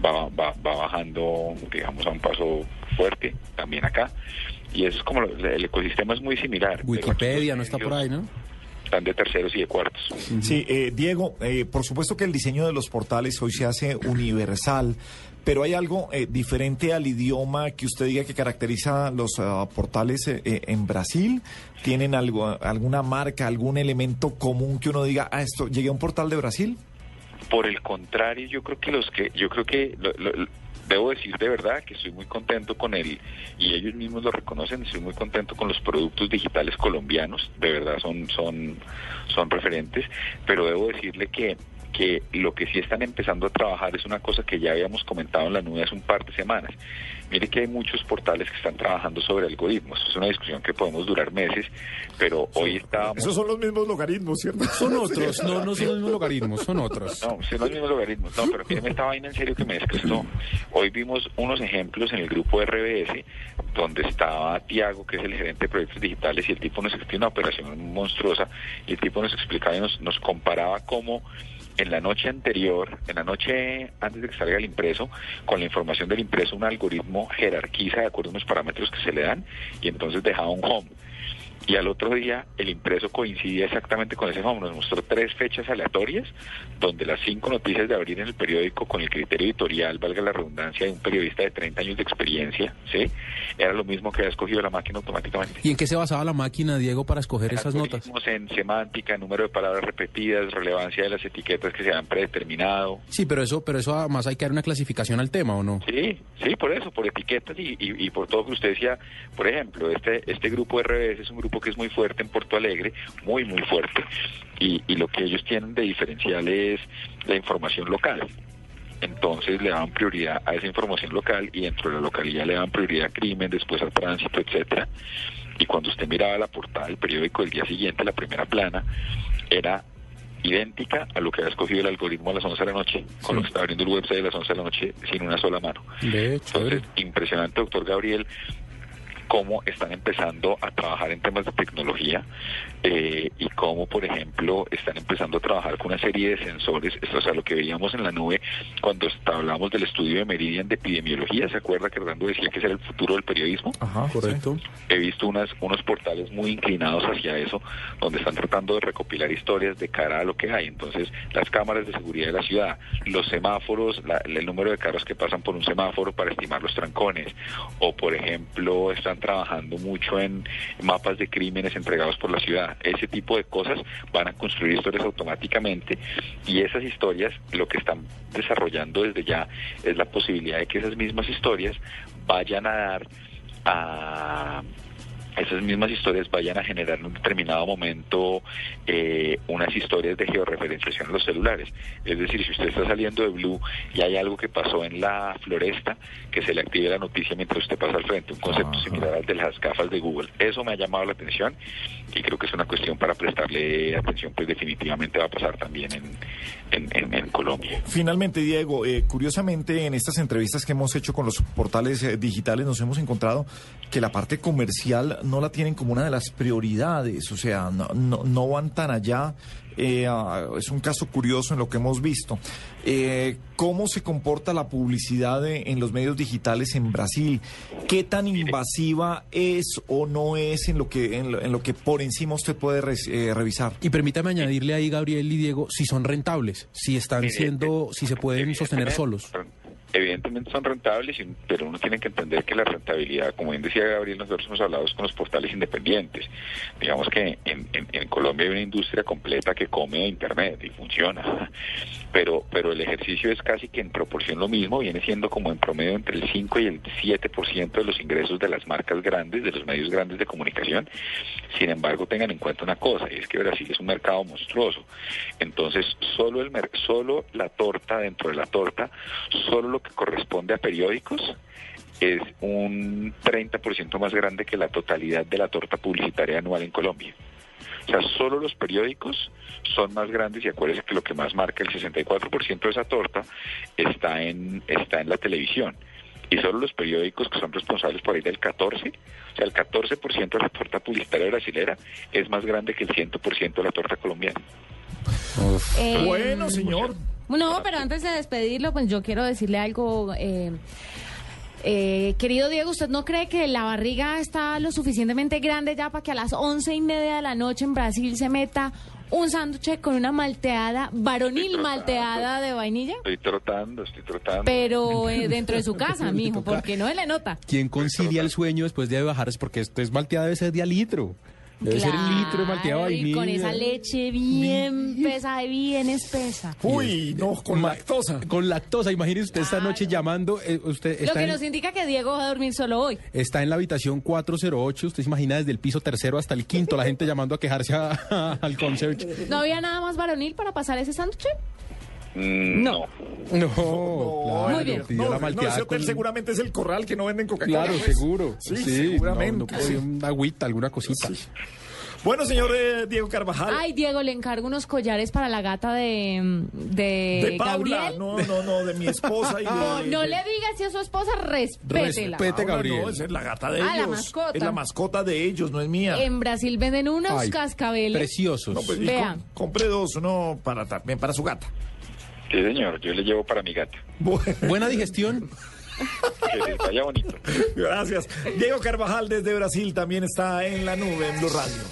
va, va, va bajando, digamos, a un paso fuerte también acá. Y eso es como, lo- el ecosistema es muy similar. Wikipedia no está por ahí, ¿no? Están de terceros y de cuartos. Sí, eh, Diego, eh, por supuesto que el diseño de los portales hoy se hace universal, pero hay algo eh, diferente al idioma que usted diga que caracteriza los ah, portales en Brasil. ¿Tienen algo, alguna marca, algún elemento común que uno diga, ah, esto, llegué a un portal de Brasil? Por el contrario, yo creo que los que, yo creo que lo- lo- lo- debo decir de verdad que estoy muy contento con el, y ellos mismos lo reconocen, estoy muy contento con los productos digitales colombianos, de verdad son, son, son referentes, pero debo decirle que que lo que sí están empezando a trabajar es una cosa que ya habíamos comentado en la nube hace un par de semanas. Mire que hay muchos portales que están trabajando sobre algoritmos. Es una discusión que podemos durar meses, pero hoy estábamos... Esos son los mismos logaritmos, ¿cierto? Son otros, no, no son los mismos logaritmos, son otros. No, son los mismos logaritmos. No, pero fíjeme esta vaina en serio que me descristó. Hoy vimos unos ejemplos en el grupo RBS, donde estaba Tiago, que es el gerente de proyectos digitales, y el tipo nos explicó una operación monstruosa, y el tipo nos explicaba y nos, nos comparaba cómo en la noche anterior, en la noche antes de que salga el impreso, con la información del impreso, un algoritmo jerarquiza de acuerdo a unos parámetros que se le dan, y entonces dejaba un home. Y al otro día el impreso coincidía exactamente con ese home. Nos mostró tres fechas aleatorias, donde las cinco noticias de abrir en el periódico con el criterio editorial, valga la redundancia, de un periodista de 30 años de experiencia, ¿sí? Era lo mismo que había escogido la máquina automáticamente. ¿Y en qué se basaba la máquina, Diego, para escoger esas notas? En semántica, número de palabras repetidas, relevancia de las etiquetas que se han predeterminado. Sí, pero eso, pero eso además hay que dar una clasificación al tema, ¿o no? Sí, sí, por eso, por etiquetas y, y, y por todo que usted decía. Por ejemplo, este este grupo RBS es un grupo que es muy fuerte en Porto Alegre, muy, muy fuerte, y, y lo que ellos tienen de diferencial es la información local. Entonces le daban prioridad a esa información local y dentro de la localidad le daban prioridad a crimen, después al tránsito, etcétera. Y cuando usted miraba la portada del periódico del día siguiente, la primera plana era idéntica a lo que había escogido el algoritmo a las 11 de la noche, con lo que estaba abriendo el website a las 11 de la noche sin una sola mano. De hecho, Entonces, impresionante, doctor Gabriel, cómo están empezando a trabajar en temas de tecnología eh, y cómo, por ejemplo, están empezando a trabajar con una serie de sensores, esto, o sea, lo que veíamos en la nube cuando hablamos del estudio de Meridian de epidemiología, ¿se acuerda que Hernando decía que ese era el futuro del periodismo? Ajá, correcto. He visto unas, unos portales muy inclinados hacia eso, donde están tratando de recopilar historias de cara a lo que hay. Entonces, las cámaras de seguridad de la ciudad, los semáforos, la- el número de carros que pasan por un semáforo para estimar los trancones, o por ejemplo, están trabajando mucho en mapas de crímenes entregados por la ciudad. Ese tipo de cosas van a construir historias automáticamente y esas historias lo que están desarrollando desde ya es la posibilidad de que esas mismas historias vayan a dar a esas mismas historias vayan a generar en un determinado momento eh, unas historias de georreferenciación en los celulares. Es decir, si usted está saliendo de Blue y hay algo que pasó en la floresta, que se le active la noticia mientras usted pasa al frente, un concepto similar al de las gafas de Google. Eso me ha llamado la atención y creo que es una cuestión para prestarle atención, pues definitivamente va a pasar también en, en, en- en Colombia. Finalmente, Diego, eh, curiosamente en estas entrevistas que hemos hecho con los portales eh, digitales nos hemos encontrado que la parte comercial no la tienen como una de las prioridades, o sea, no, no, no van tan allá. Eh, ah, es un caso curioso en lo que hemos visto. Eh, ¿Cómo se comporta la publicidad de- en los medios digitales en Brasil? ¿Qué tan invasiva es o no es en lo que, en lo, en lo que por encima usted puede eh, revisar? Y permítame añadirle ahí, Gabriel y Diego, si son rentables, si están siendo, si se pueden sostener solos. Evidentemente son rentables, pero uno tiene que entender que la rentabilidad, como bien decía Gabriel, nosotros hemos hablado con los portales independientes. Digamos que en, Colombia hay una industria completa que come Internet y funciona, pero, pero el ejercicio es casi que en proporción lo mismo, viene siendo como en promedio entre el 5 y el 7% de los ingresos de las marcas grandes, de los medios grandes de comunicación. Sin embargo, tengan en cuenta una cosa, y es que Brasil es un mercado monstruoso. Entonces, solo, el solo la torta dentro de la torta, solo lo que corresponde a periódicos, es un 30% más grande que la totalidad de la torta publicitaria anual en Colombia. O sea, solo los periódicos son más grandes y acuérdense que lo que más marca el 64% de esa torta está en, está en la televisión. Y solo los periódicos que son responsables por ahí del 14, o sea, el 14% de la torta publicitaria brasilera es más grande que el 100% de la torta colombiana. Eh, Bueno, señor. No, pero antes de despedirlo, pues yo quiero decirle algo. eh, eh, querido Diego, ¿usted no cree que la barriga está lo suficientemente grande ya para que a las once y media de la noche en Brasil se meta un sándwich con una malteada, varonil malteada de vainilla? Estoy trotando, estoy trotando. Pero eh, dentro de su casa, mijo, porque no le nota. ¿Quién concilia el sueño después de bajar? Es porque esto es malteada, debe ser de a litro. Debe ser el litro de malteada Claro, y con vainilla. esa leche bien pesada y bien espesa. Uy, no, con lactosa. Con lactosa, imagínese usted esta noche llamando, eh, usted Lo está que en, nos indica que Diego va a dormir solo hoy. está en la habitación 408, usted se imagina desde el piso tercero hasta el quinto, la gente llamando a quejarse a- al concierge. ¿No había nada más varonil para pasar ese sándwich? No. No, claro, Muy bien. No, la no, ese hotel con- seguramente es el corral que no venden Coca-Cola. Claro, pues. seguro. Sí, Sí, seguramente. no, no podía una agüita, alguna cosita. Bueno, señor eh, Diego Carvajal. Ay, Diego, le encargo unos collares para la gata de, de, de Paula, Gabriel. no, no, no, de mi esposa y de... No, no de- le diga si es su esposa, respétela. Respete, Paula, Gabriel. No, esa es la gata de Ah, ellos. la mascota. Es la mascota de ellos, no es mía. En Brasil venden unos Ay, cascabeles. Preciosos. No, pues, y Vea. com- compré dos, uno para también para su gata. Sí, señor, yo le llevo para mi gata. Buena digestión. Que les vaya bonito. Gracias. Diego Carvajal desde Brasil también está en la nube en Blue Radio.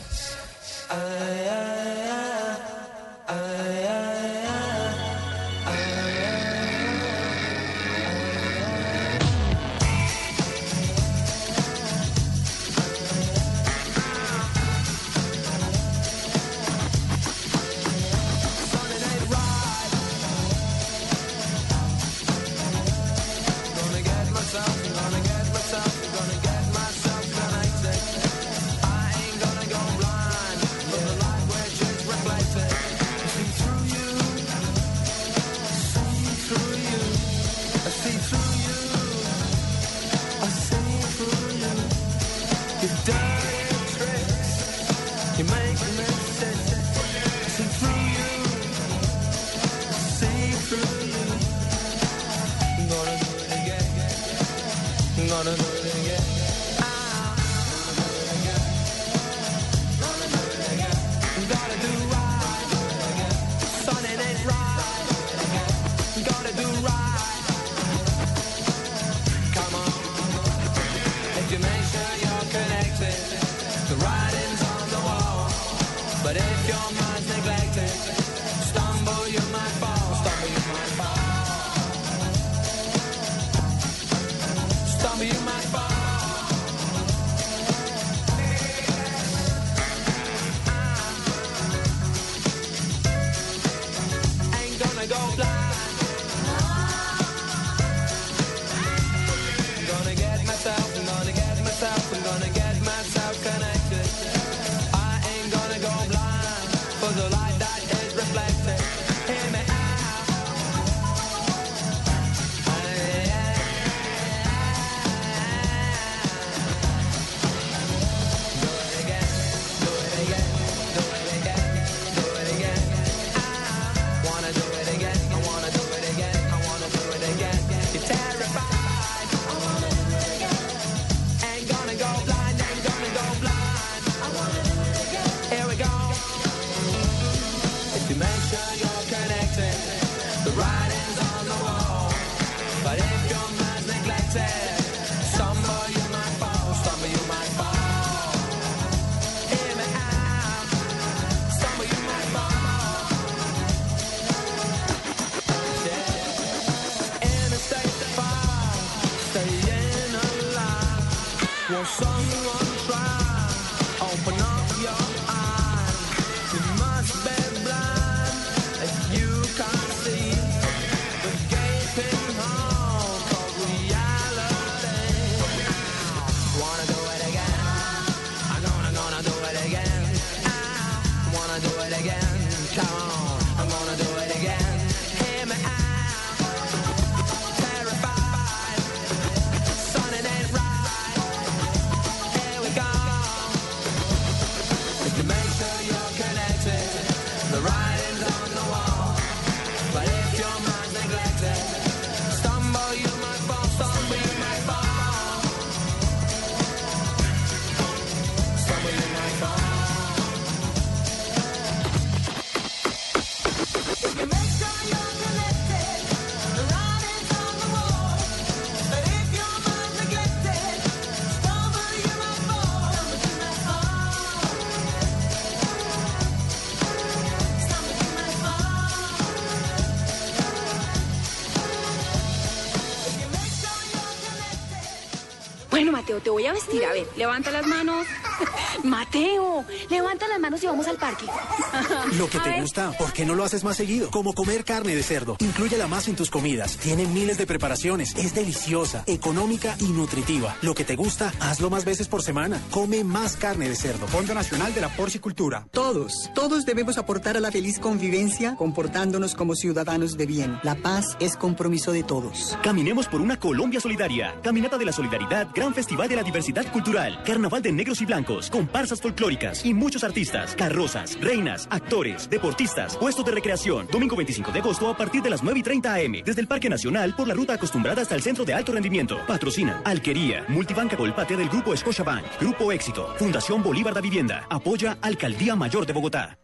Te voy a vestir. A ver, levanta las manos. Mateo, levanta las manos y vamos al parque. Lo que te gusta, ¿por qué no lo haces más seguido? Como comer carne de cerdo. Inclúyela más en tus comidas. Tiene miles de preparaciones. Es deliciosa, económica y nutritiva. Lo que te gusta, hazlo más veces por semana. Come más carne de cerdo. Fondo Nacional de la Porcicultura. Todos, todos debemos aportar a la feliz convivencia comportándonos como ciudadanos de bien. La paz es compromiso de todos. Caminemos por una Colombia solidaria. Caminata de la Solidaridad, Gran Festival de la Diversidad Cultural, Carnaval de Negros y Blancos, comparsas folclóricas y muchos artistas, carrozas, reinas, actores, deportistas, puestos de recreación. Domingo 25 de agosto a partir de las 9 y 30 am, desde el Parque Nacional por la ruta acostumbrada hasta el Centro de Alto Rendimiento. Patrocina Alquería, Multibanca Colpatria del Grupo Scotiabank, Grupo Éxito, Fundación Bolívar da Vivienda, apoya Alcaldía Mayor de Bogotá.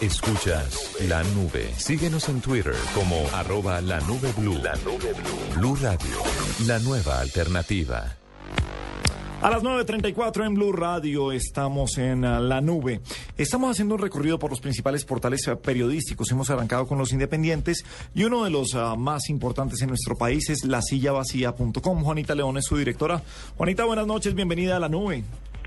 Escuchas la nube. Síguenos en Twitter como arroba la nube blue. La nube blue. Blue Radio, la nueva alternativa. A las 9.34 en Blue Radio estamos en ah, la nube. Estamos haciendo un recorrido por los principales portales ah, periodísticos. Hemos arrancado con los independientes y uno de los ah, más importantes en nuestro país es lasillavacía.com. Juanita León es su directora. Juanita, buenas noches, bienvenida a la nube.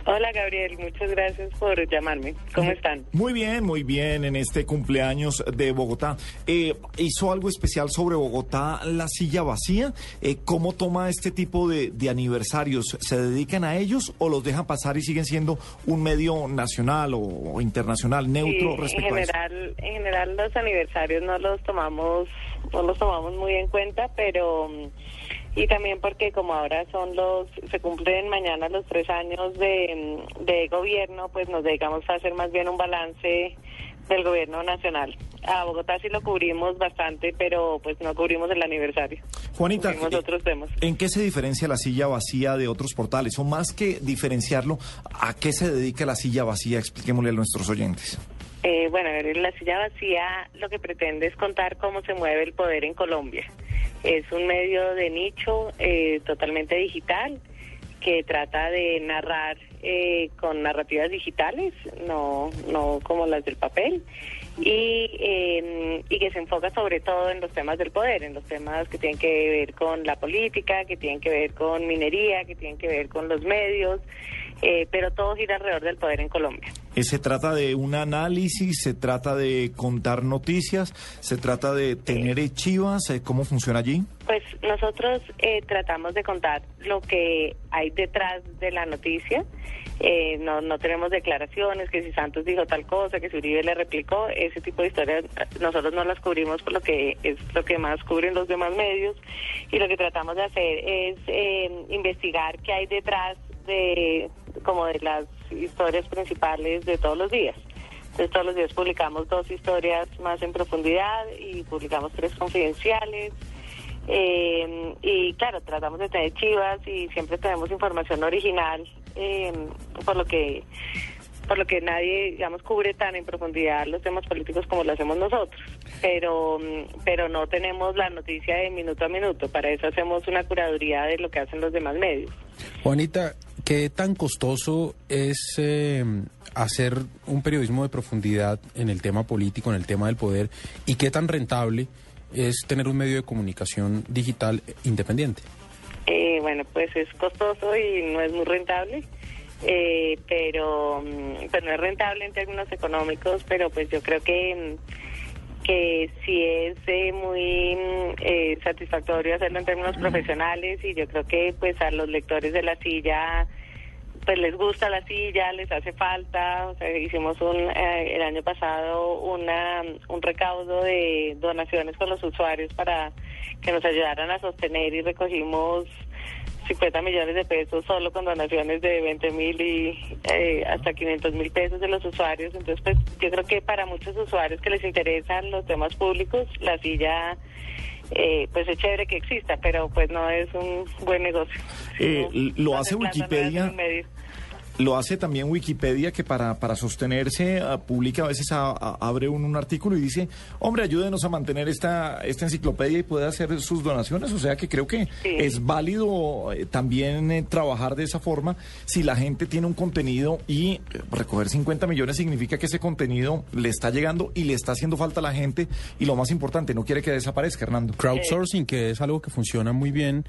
Hola Gabriel, muchas gracias por llamarme. ¿Cómo están? Muy bien, muy bien en este cumpleaños de Bogotá. Eh, ¿Hizo algo especial sobre Bogotá la silla vacía? Eh, ¿Cómo toma este tipo de, de aniversarios? ¿Se dedican a ellos o los dejan pasar y siguen siendo un medio nacional o, o internacional neutro Sí, en respecto a eso? general, en general los aniversarios no los tomamos, no los tomamos muy en cuenta, pero y también porque como ahora son los, se cumplen mañana los tres años de, de gobierno, pues nos dedicamos a hacer más bien un balance del gobierno nacional. A Bogotá sí lo cubrimos bastante, pero pues no cubrimos el aniversario. Juanita, Cubrimos eh, otros temas. ¿en qué se diferencia la silla vacía de otros portales? O más que diferenciarlo, ¿a qué se dedica la silla vacía? Expliquémosle a nuestros oyentes. Eh, bueno, la silla vacía lo que pretende es contar cómo se mueve el poder en Colombia. Es un medio de nicho eh, totalmente digital que trata de narrar eh, con narrativas digitales, no, no como las del papel, y, eh, y que se enfoca sobre todo en los temas del poder, en los temas que tienen que ver con la política, que tienen que ver con minería, que tienen que ver con los medios, eh, pero todo gira alrededor del poder en Colombia. Eh, Se trata de un análisis, se trata de contar noticias, se trata de tener eh, chivas, eh, ¿cómo funciona allí? Pues nosotros eh, tratamos de contar lo que hay detrás de la noticia. Eh, no, no tenemos declaraciones, que si Santos dijo tal cosa, que si Uribe le replicó, ese tipo de historias eh, nosotros no las cubrimos por lo que es lo que más cubren los demás medios y lo que tratamos de hacer es eh, investigar qué hay detrás de como de las historias principales de todos los días. Entonces todos los días publicamos dos historias más en profundidad y publicamos tres confidenciales. Eh, y claro, tratamos de tener chivas y siempre tenemos información original, eh, por lo que por lo que nadie, digamos, cubre tan en profundidad los temas políticos como lo hacemos nosotros. Pero, pero no tenemos la noticia de minuto a minuto. Para eso hacemos una curaduría de lo que hacen los demás medios. Juanita, ¿qué tan costoso es eh, hacer un periodismo de profundidad en el tema político, en el tema del poder, y qué tan rentable es tener un medio de comunicación digital independiente? Eh, bueno, pues es costoso y no es muy rentable, eh, pero, mm, pero no es rentable en términos económicos, pero pues yo creo que, mm, que sí es eh, muy mm, eh, satisfactorio hacerlo en términos profesionales y yo creo que pues a los lectores de la silla pues les gusta la silla, les hace falta. O sea, hicimos un, eh, el año pasado una, un recaudo de donaciones con los usuarios para que nos ayudaran a sostener y recogimos 50 millones de pesos solo con donaciones de 20 mil y eh, hasta 500 mil pesos de los usuarios. Entonces, pues yo creo que para muchos usuarios que les interesan los temas públicos, la silla... Eh, pues es chévere que exista, pero pues no es un buen negocio. Eh, lo hace Wikipedia. Lo hace también Wikipedia, que para, para sostenerse ah, publica a veces, a- a- abre un, un artículo y dice, hombre, ayúdenos a mantener esta, esta enciclopedia y puede hacer sus donaciones. O sea que creo que es válido eh, también eh, trabajar de esa forma. Si la gente tiene un contenido y eh, recoger 50 millones significa que ese contenido le está llegando y le está haciendo falta a la gente y lo más importante, no quiere que desaparezca, Hernando. Crowdsourcing, que es algo que funciona muy bien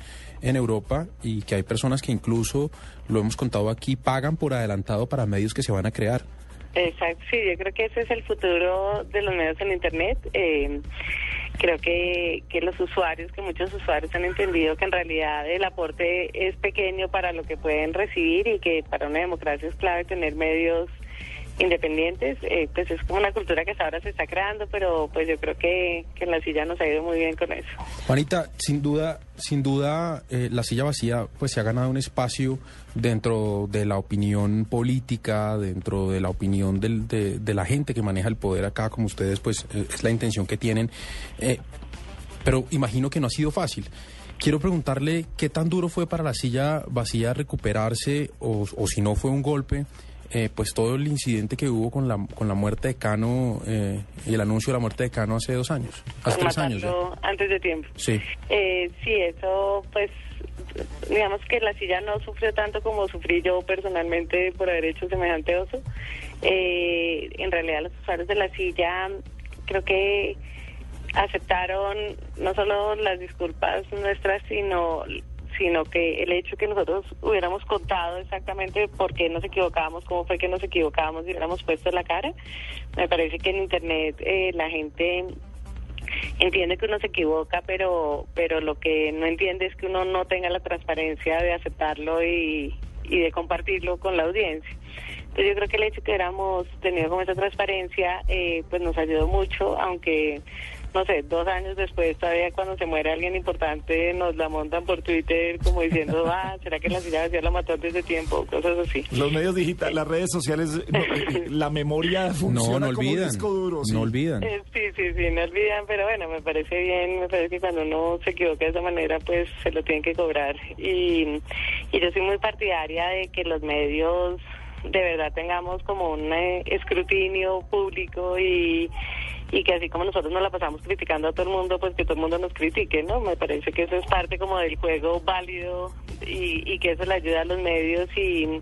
en Europa y que hay personas que incluso, lo hemos contado aquí, pagan por adelantado para medios que se van a crear. Exacto, sí, yo creo que ese es el futuro de los medios en Internet. Eh, creo que, que los usuarios, que muchos usuarios han entendido que en realidad el aporte es pequeño para lo que pueden recibir y que para una democracia es clave tener medios independientes. Eh, pues es como una cultura que hasta ahora se está creando, pero pues yo creo que, que la silla nos ha ido muy bien con eso. Juanita, sin duda, sin duda, eh, la silla vacía pues se ha ganado un espacio dentro de la opinión política, dentro de la opinión del- de, de la gente que maneja el poder acá, como ustedes, pues eh, es la intención que tienen. Eh, pero imagino que no ha sido fácil. Quiero preguntarle qué tan duro fue para la silla vacía recuperarse o, o si no fue un golpe, eh, pues todo el incidente que hubo con la, con la muerte de Cano eh, y el anuncio de la muerte de Cano hace dos años, hace tres años. ya. Antes de tiempo. Sí. Eh, sí, eso pues digamos que la silla no sufrió tanto como sufrí yo personalmente por haber hecho semejante oso. Eh, en realidad los usuarios de la silla creo que aceptaron no solo las disculpas nuestras, sino sino que el hecho que nosotros hubiéramos contado exactamente por qué nos equivocábamos, cómo fue que nos equivocábamos y hubiéramos puesto la cara, me parece que en Internet eh, la gente entiende que uno se equivoca, pero pero lo que no entiende es que uno no tenga la transparencia de aceptarlo y, y de compartirlo con la audiencia. Entonces yo creo que el hecho que hubiéramos tenido como esa transparencia, eh, pues nos ayudó mucho, aunque no sé, dos años después todavía cuando se muere alguien importante nos la montan por Twitter como diciendo, ah, ¿será que la vacía la mató antes de tiempo? Cosas así. Los medios digitales, las redes sociales, no, eh, la memoria funciona no como un olvidan, disco duro. sí. no olvidan. Eh, sí, sí, sí, no olvidan, pero bueno, me parece bien, me parece que cuando uno se equivoca de esa manera, pues se lo tienen que cobrar. Y, y yo soy muy partidaria de que los medios de verdad tengamos como un eh, escrutinio público y, y que así como nosotros nos la pasamos criticando a todo el mundo, pues que todo el mundo nos critique, ¿no? Me parece que eso es parte como del juego válido y, y que eso le ayuda a los medios y...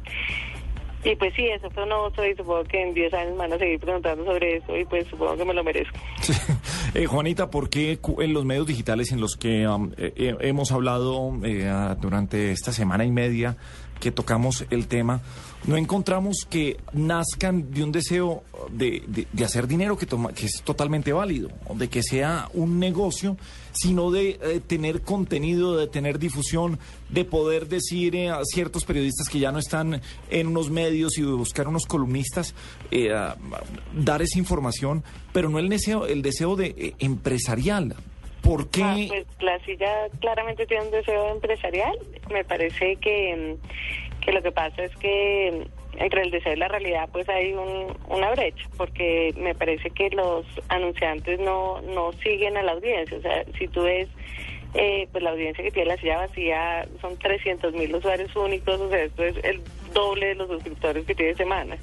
Y pues sí, eso fue un oso y supongo que en 10 años me van a seguir preguntando sobre eso y pues supongo que me lo merezco. Eh, Juanita, ¿por qué en los medios digitales en los que um, eh, hemos hablado eh, ah, durante esta semana y media que tocamos el tema, no encontramos que nazcan de un deseo de, de- de hacer dinero que, toma- que es totalmente válido, de que sea un negocio, sino de eh, tener contenido, de tener difusión, de poder decir eh, a ciertos periodistas que ya no están en unos medios y buscar unos columnistas, eh, dar esa información, pero no el deseo, el deseo de eh, empresarial. ¿Por qué? Ah, pues la silla claramente tiene un deseo empresarial. Me parece que, mm, que lo que pasa es que mm, entre el deseo y la realidad pues hay un, una brecha, porque me parece que los anunciantes no, no siguen a la audiencia. O sea, si tú ves eh, pues la audiencia que tiene la silla vacía son 300 mil usuarios únicos, o sea, esto es el doble de los suscriptores que tiene Semana.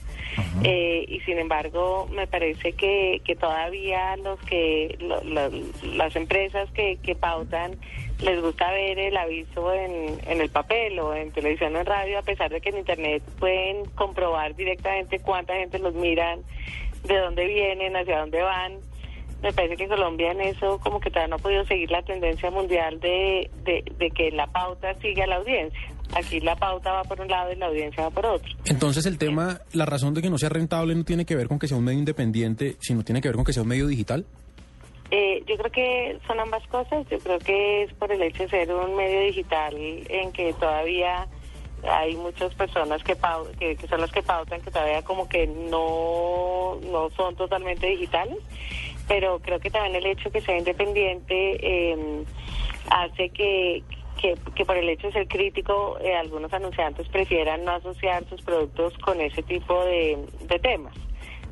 Eh, y sin embargo, me parece que, que todavía los que lo- lo- las empresas que, que pautan les gusta ver el aviso en, en el papel o en televisión o en radio, a pesar de que en Internet pueden comprobar directamente cuánta gente los miran, de dónde vienen, hacia dónde van. Me parece que Colombia en eso como que todavía no ha podido seguir la tendencia mundial de, de, de que la pauta siga a la audiencia. Aquí la pauta va por un lado y la audiencia va por otro. Entonces el tema, la razón de que no sea rentable no tiene que ver con que sea un medio independiente, sino tiene que ver con que sea un medio digital. Eh, yo creo que son ambas cosas. Yo creo que es por el hecho de ser un medio digital en que todavía hay muchas personas que, pau- que, que son las que pautan, que todavía como que no, no son totalmente digitales. Pero creo que también el hecho que sea independiente eh, hace que, que, que por el hecho de ser crítico, eh, algunos anunciantes prefieran no asociar sus productos con ese tipo de, de temas.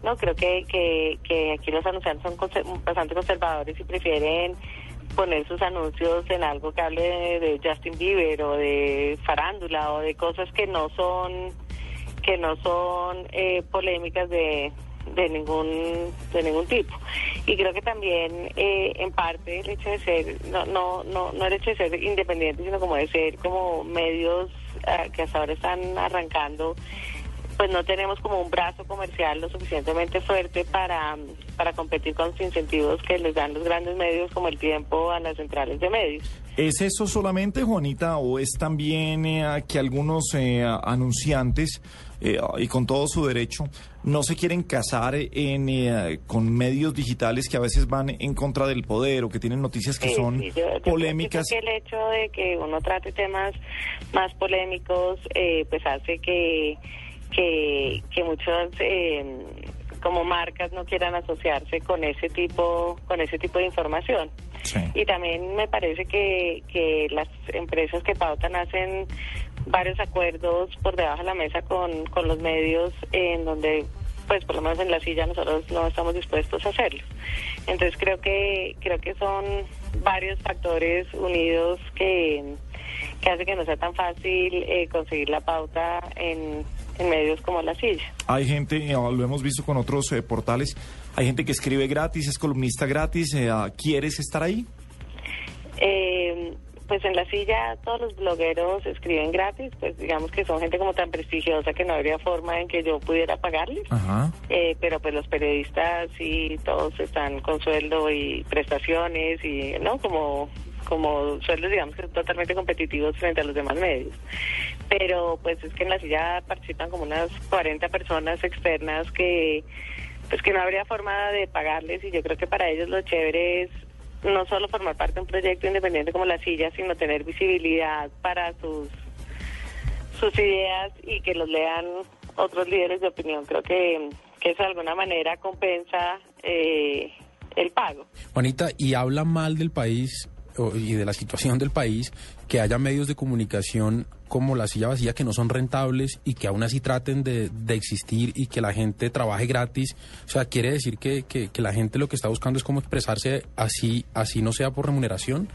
No, creo que, que, que aquí los anunciantes son conser- bastante conservadores y prefieren poner sus anuncios en algo que hable de, de Justin Bieber o de farándula o de cosas que no son que no son eh, polémicas de, de ningún de ningún tipo y creo que también eh, en parte el hecho de ser no no no no el hecho de ser independiente sino como de ser como medios ah, que hasta ahora están arrancando pues no tenemos como un brazo comercial lo suficientemente fuerte para, para competir con los incentivos que les dan los grandes medios como el tiempo a las centrales de medios. ¿Es eso solamente, Juanita, o es también eh, que algunos eh, anunciantes, eh, y con todo su derecho, no se quieren casar en, eh, con medios digitales que a veces van en contra del poder o que tienen noticias que Sí, son sí, yo- yo creo- polémicas? creo que el hecho de que uno trate temas más polémicos, eh, pues hace que, que, que muchos eh, como marcas no quieran asociarse con ese tipo, con ese tipo de información. Y también me parece que, que las empresas que pautan hacen varios acuerdos por debajo de la mesa con, con los medios en donde pues por lo menos en la silla nosotros no estamos dispuestos a hacerlo. Entonces creo que creo que son varios factores unidos que, que hace que no sea tan fácil eh, conseguir la pauta en, en medios como la silla. Hay gente, lo hemos visto con otros eh, portales, hay gente que escribe gratis, es columnista gratis, eh, ¿quieres estar ahí? Eh, pues en la silla todos los blogueros escriben gratis, pues digamos que son gente como tan prestigiosa que no habría forma en que yo pudiera pagarles. Ajá. Eh, pero pues los periodistas sí todos están con sueldo y prestaciones y no como como sueldos digamos que totalmente competitivos frente a los demás medios pero pues es que en la silla participan como unas 40 personas externas que pues que no habría forma de pagarles y yo creo que para ellos lo chévere es no solo formar parte de un proyecto independiente como la silla sino tener visibilidad para sus sus ideas y que los lean otros líderes de opinión. Creo que, que eso de alguna manera compensa eh, el pago. Juanita, y habla mal del país y de la situación del país que haya medios de comunicación como la silla vacía que no son rentables y que aún así traten de, de existir y que la gente trabaje gratis. O sea, quiere decir que, que- que la gente lo que está buscando es cómo expresarse así, así no sea por remuneración.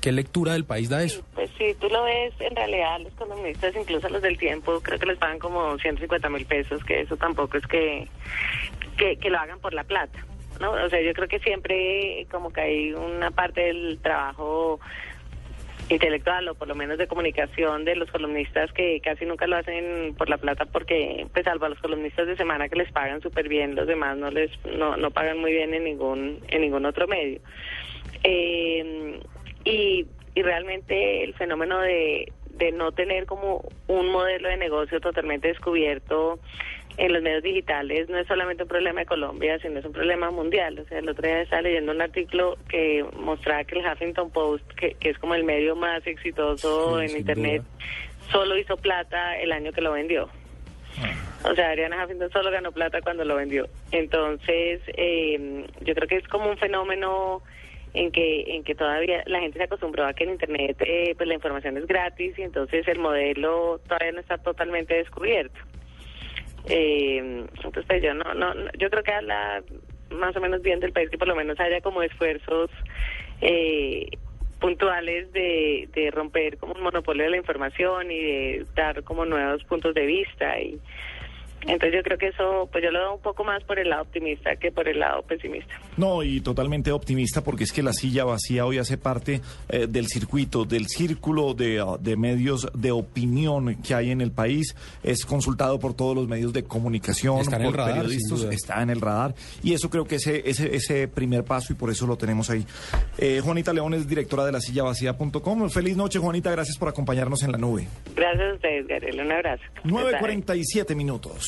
¿Qué, lectura del país da eso? Pues si tú lo ves, en realidad los columnistas, incluso los del tiempo, creo que les pagan como 150 mil pesos, que eso tampoco es que, que, que lo hagan por la plata. ¿no? O sea, yo creo que siempre como que hay una parte del trabajo intelectual o por lo menos de comunicación de los columnistas que casi nunca lo hacen por la plata porque pues salvo a los columnistas de semana que les pagan súper bien los demás no les no, no pagan muy bien en ningún en ningún otro medio. Eh, y, y realmente el fenómeno de, de no tener como un modelo de negocio totalmente descubierto en los medios digitales no es solamente un problema de Colombia, sino es un problema mundial. O sea, el otro día estaba leyendo un artículo que mostraba que el Huffington Post, que, que es como el medio más exitoso Sí, en Internet, solo hizo plata el año que lo vendió. O sea, Ariana Huffington solo ganó plata cuando lo vendió. Entonces, eh, yo creo que es como un fenómeno en que en que todavía la gente se acostumbró a que en internet eh, pues la información es gratis y entonces el modelo todavía no está totalmente descubierto. Eh, entonces pues, yo no, no no- yo creo que habla más o menos bien del país que por lo menos haya como esfuerzos eh, puntuales de, de romper como un monopolio de la información y de dar como nuevos puntos de vista y entonces yo creo que eso pues yo lo veo un poco más por el lado optimista que por el lado pesimista. No, y totalmente optimista porque es que la silla vacía hoy hace parte eh, del circuito, del círculo de, ah, de medios de opinión que hay en el país. Es consultado por todos los medios de comunicación, Está en el por radar, periodistas, está en el radar. Y eso creo que ese, ese, ese primer paso y por eso lo tenemos ahí. Eh, Juanita León es directora de la silla vacía.com. Feliz noche, Juanita. Gracias por acompañarnos en la nube. Gracias a ustedes, Gabriel. Un abrazo. 9.47 minutos.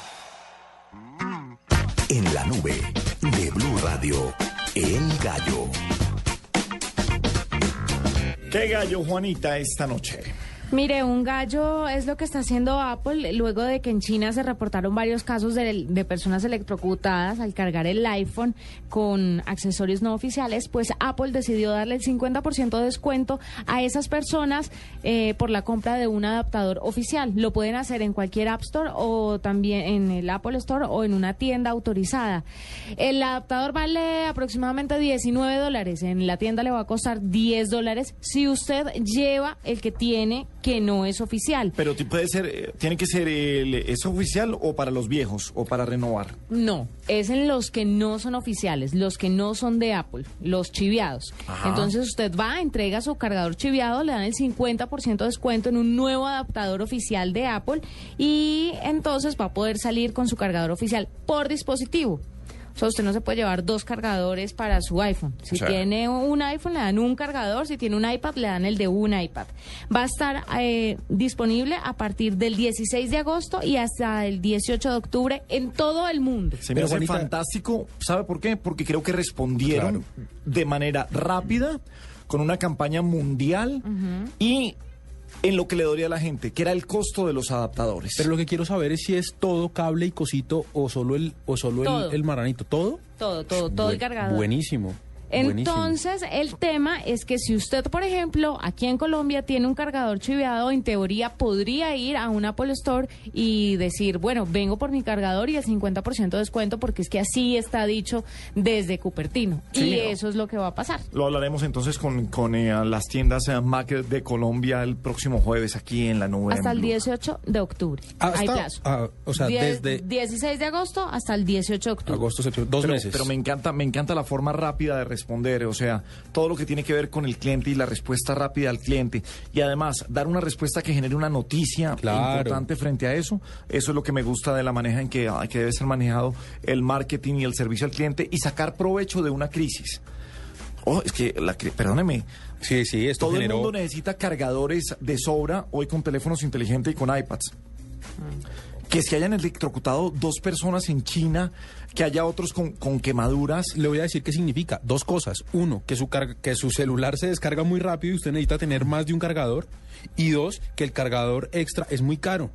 En la nube de Blue Radio, El Gallo. ¿Qué gallo, Juanita, esta noche? Mire, un gallo es lo que está haciendo Apple luego de que en China se reportaron varios casos de, personas electrocutadas al cargar el iPhone con accesorios no oficiales, pues Apple decidió darle el 50% de descuento a esas personas eh, por la compra de un adaptador oficial. Lo pueden hacer en cualquier App Store o también en el Apple Store o en una tienda autorizada. El adaptador vale aproximadamente 19 dólares. En la tienda le va a costar 10 dólares si usted lleva el que tiene que no es oficial. Pero puede ser, eh, tiene que ser, el, ¿es oficial o para los viejos o para renovar? No, es en los que no son oficiales, los que no son de Apple, los chiviados. Ajá. Entonces usted va, entrega su cargador chiviado, le dan el 50% de descuento en un nuevo adaptador oficial de Apple y entonces va a poder salir con su cargador oficial por dispositivo. Sea, usted no se puede llevar dos cargadores para su iPhone. Si Sí. tiene un iPhone, le dan un cargador. Si tiene un iPad, le dan el de un iPad. Va a estar eh, disponible a partir del 16 de agosto y hasta el 18 de octubre en todo el mundo. Se me hace fantástico. ¿Sabe por qué? Porque creo que respondieron de manera rápida, con una campaña mundial y en lo que le doría a la gente, que era el costo de los adaptadores. Pero lo que quiero saber es si es todo cable y cosito o solo el o solo Todo. el, el marranito. ¿Todo? Todo, todo, todo el Buen- cargador. Buenísimo. Buenísimo. Entonces, el tema es que si usted, por ejemplo, aquí en Colombia tiene un cargador chiveado, en teoría podría ir a un Apple Store y decir, bueno, vengo por mi cargador y el 50% de descuento porque es que así está dicho desde Cupertino. Sí, y ¿no? eso es lo que va a pasar. Lo hablaremos entonces con, con eh, las tiendas eh, Mac de Colombia el próximo jueves aquí en la nube. Hasta el Blue. 18 de octubre. Hasta- Hay plazo. ah, o sea, Diez- desde 16 de agosto hasta el 18 de octubre. agosto, septiembre, dos pero, meses. Pero me encanta, me encanta la forma rápida de responder, o sea, todo lo que tiene que ver con el cliente y la respuesta rápida al cliente. Y además, dar una respuesta que genere una noticia Claro. importante frente a eso. Eso es lo que me gusta de la manera en que, que debe ser manejado el marketing y el servicio al cliente y sacar provecho de una crisis. Oh, es que, la, perdóneme. Sí, sí, esto Todo generó- el mundo necesita cargadores de sobra hoy con teléfonos inteligentes y con iPads. Que se hayan electrocutado dos personas en China, que haya otros con, con quemaduras. Le voy a decir qué significa. Dos cosas. Uno, que su, que su celular se descarga muy rápido y usted necesita tener más de un cargador. Y dos, que el cargador extra es muy caro.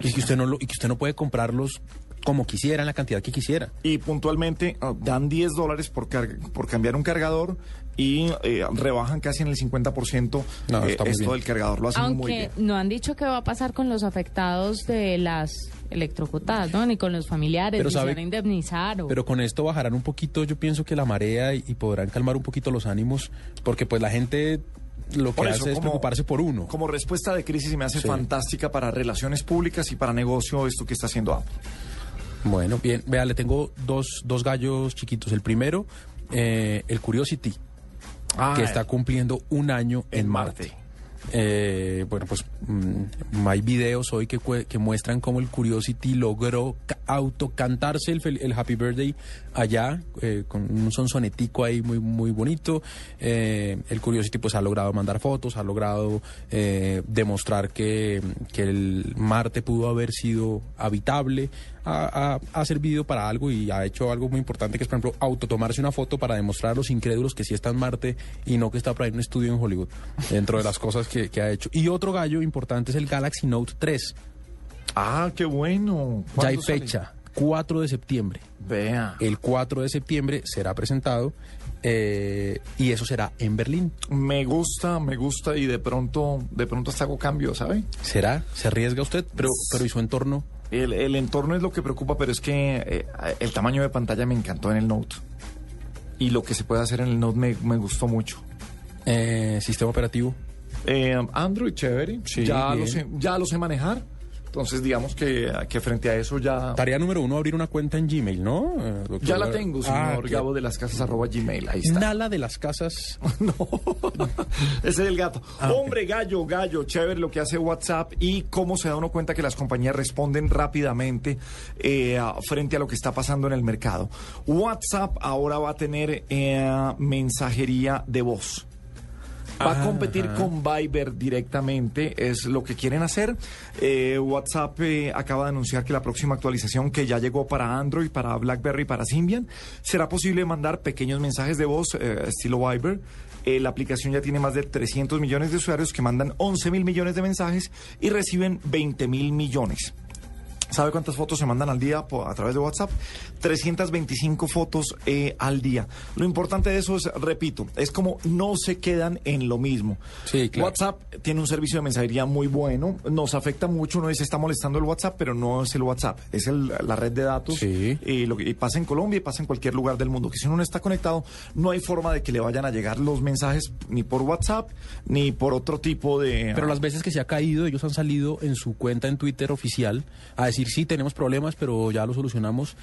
Y que usted no, lo, y que usted no puede comprarlos como quisiera, en la cantidad que quisiera. Y puntualmente ah, dan 10 dólares por, por cambiar un cargador y eh, rebajan casi en el 50% No, eh, muy esto bien. del cargador. Lo hacen muy Aunque bien. no han dicho qué va a pasar con los afectados de las electrocutadas, ¿no? Ni con los familiares, Pero ni se sabe- van a indemnizar. O... Pero con esto bajarán un poquito, yo pienso que la marea y, y podrán calmar un poquito los ánimos, porque pues la gente lo que Por eso, hace es como- preocuparse por uno. Como respuesta de crisis y me hace Sí. fantástica para relaciones públicas y para negocio esto que está haciendo Apple. Bueno, bien, vea, le tengo dos, dos gallos chiquitos. El primero, eh, el Curiosity, Ah, que está cumpliendo un año en, Marte. Eh, bueno, pues mm, hay videos hoy que, que muestran cómo el Curiosity logró ca- autocantarse el, el Happy Birthday allá, eh, con un sonsonetico ahí muy, muy bonito. Eh, el Curiosity pues ha logrado mandar fotos, ha logrado eh, demostrar que, que el Marte pudo haber sido habitable, ha, ha- ha servido para algo y ha hecho algo muy importante que es, por ejemplo, autotomarse una foto para demostrar a los incrédulos que sí está en Marte y no que está por ahí en un estudio en Hollywood, dentro de las cosas que, que ha hecho. Y otro gallo importante es el Galaxy Note 3. Ah, qué bueno. Ya hay fecha, 4 de septiembre. Vea. El 4 de septiembre será presentado eh, y eso será en Berlín. Me gusta, me gusta y de pronto, de pronto hasta hago cambio, ¿sabe? ¿Será? ¿Se arriesga usted? Pero, pero ¿y su entorno? El, el entorno es lo que preocupa, pero es que eh, el tamaño de pantalla me encantó en el Note. Y lo que se puede hacer en el Note me, me gustó mucho. Eh, ¿Sistema operativo? Eh, Android, chévere. Sí, ya, lo sé, ya lo sé manejar. Entonces, digamos que, que frente a eso ya... Tarea número uno, abrir una cuenta en Gmail, ¿no? eh, doctor? Ya la tengo, señor Ah, qué- Gabo de las Casas, arroba Gmail. Ahí está. Nala de las casas. Ese es el gato. Ah. Hombre, gallo, gallo, chévere lo que hace WhatsApp y cómo se da uno cuenta que las compañías responden rápidamente eh, frente a lo que está pasando en el mercado. WhatsApp ahora va a tener eh, mensajería de voz. Va a Ah, competir ajá. con Viber directamente, es lo que quieren hacer. Eh, WhatsApp eh, acaba de anunciar que la próxima actualización que ya llegó para Android, para BlackBerry, para Symbian, será posible mandar pequeños mensajes de voz eh, estilo Viber. Eh, la aplicación ya tiene más de 300 millones de usuarios que mandan 11 mil millones de mensajes y reciben 20 mil millones. ¿Sabe cuántas fotos se mandan al día a través de WhatsApp? 325 fotos eh, al día. Lo importante de eso es, repito, es como no se quedan en lo mismo. WhatsApp tiene un servicio de mensajería muy bueno, nos afecta mucho, uno dice está molestando el WhatsApp, pero no es el WhatsApp, es el- la red de datos. Y lo que y pasa en Colombia y pasa en cualquier lugar del mundo, que si uno no está conectado, no hay forma de que le vayan a llegar los mensajes ni por WhatsApp ni por otro tipo de... Pero las veces que se ha caído, ellos han salido en su cuenta en Twitter oficial a decir, sí, tenemos problemas, pero ya lo solucionamos.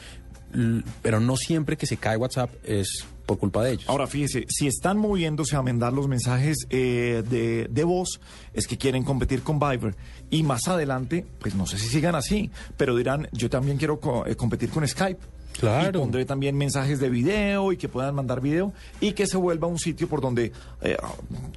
Pero no siempre que se cae WhatsApp es por culpa de ellos. Ahora fíjese, si están moviéndose a mandar los mensajes eh, de, de voz, es que quieren competir con Viber. Y más adelante, pues no sé si sigan así, pero dirán, yo también quiero co- eh, competir con Skype. Claro. Y pondré también mensajes de video y que puedan mandar video y que se vuelva un sitio por donde eh,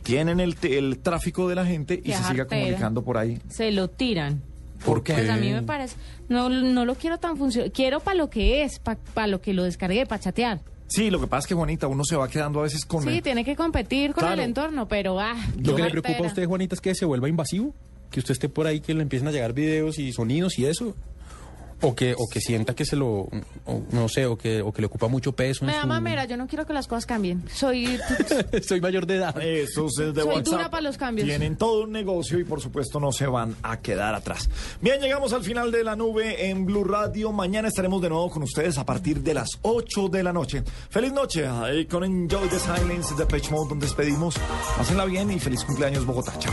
tienen el, te- el tráfico de la gente y Qué se siga comunicando por ahí. Se lo tiran. ¿Por qué? Pues a mí me parece, no, no lo quiero tan funcional, quiero para lo que es, para lo que lo descargué, para chatear. Sí, lo que pasa es que, Juanita, uno se va quedando a veces con... Sí, el- tiene que competir con Claro. el entorno, pero ah, Lo que le preocupa a usted, Juanita, es que se vuelva invasivo, que usted esté por ahí, que le empiecen a llegar videos y sonidos y eso. O que, o que sienta que se lo, o no sé, o que, o que le ocupa mucho peso. Me da su- mamera, yo no quiero que las cosas cambien. Soy, Soy mayor de edad. Esos es de soy WhatsApp. dura para los cambios. Tienen todo un negocio y por supuesto no se van a quedar atrás. Bien, llegamos al final de la nube en Blue Radio. Mañana estaremos de nuevo con ustedes a partir de las 8 de la noche. Feliz noche ahí con Enjoy the Silence de Pitch Mode donde despedimos. Pásenla bien y feliz cumpleaños Bogotá. Chao.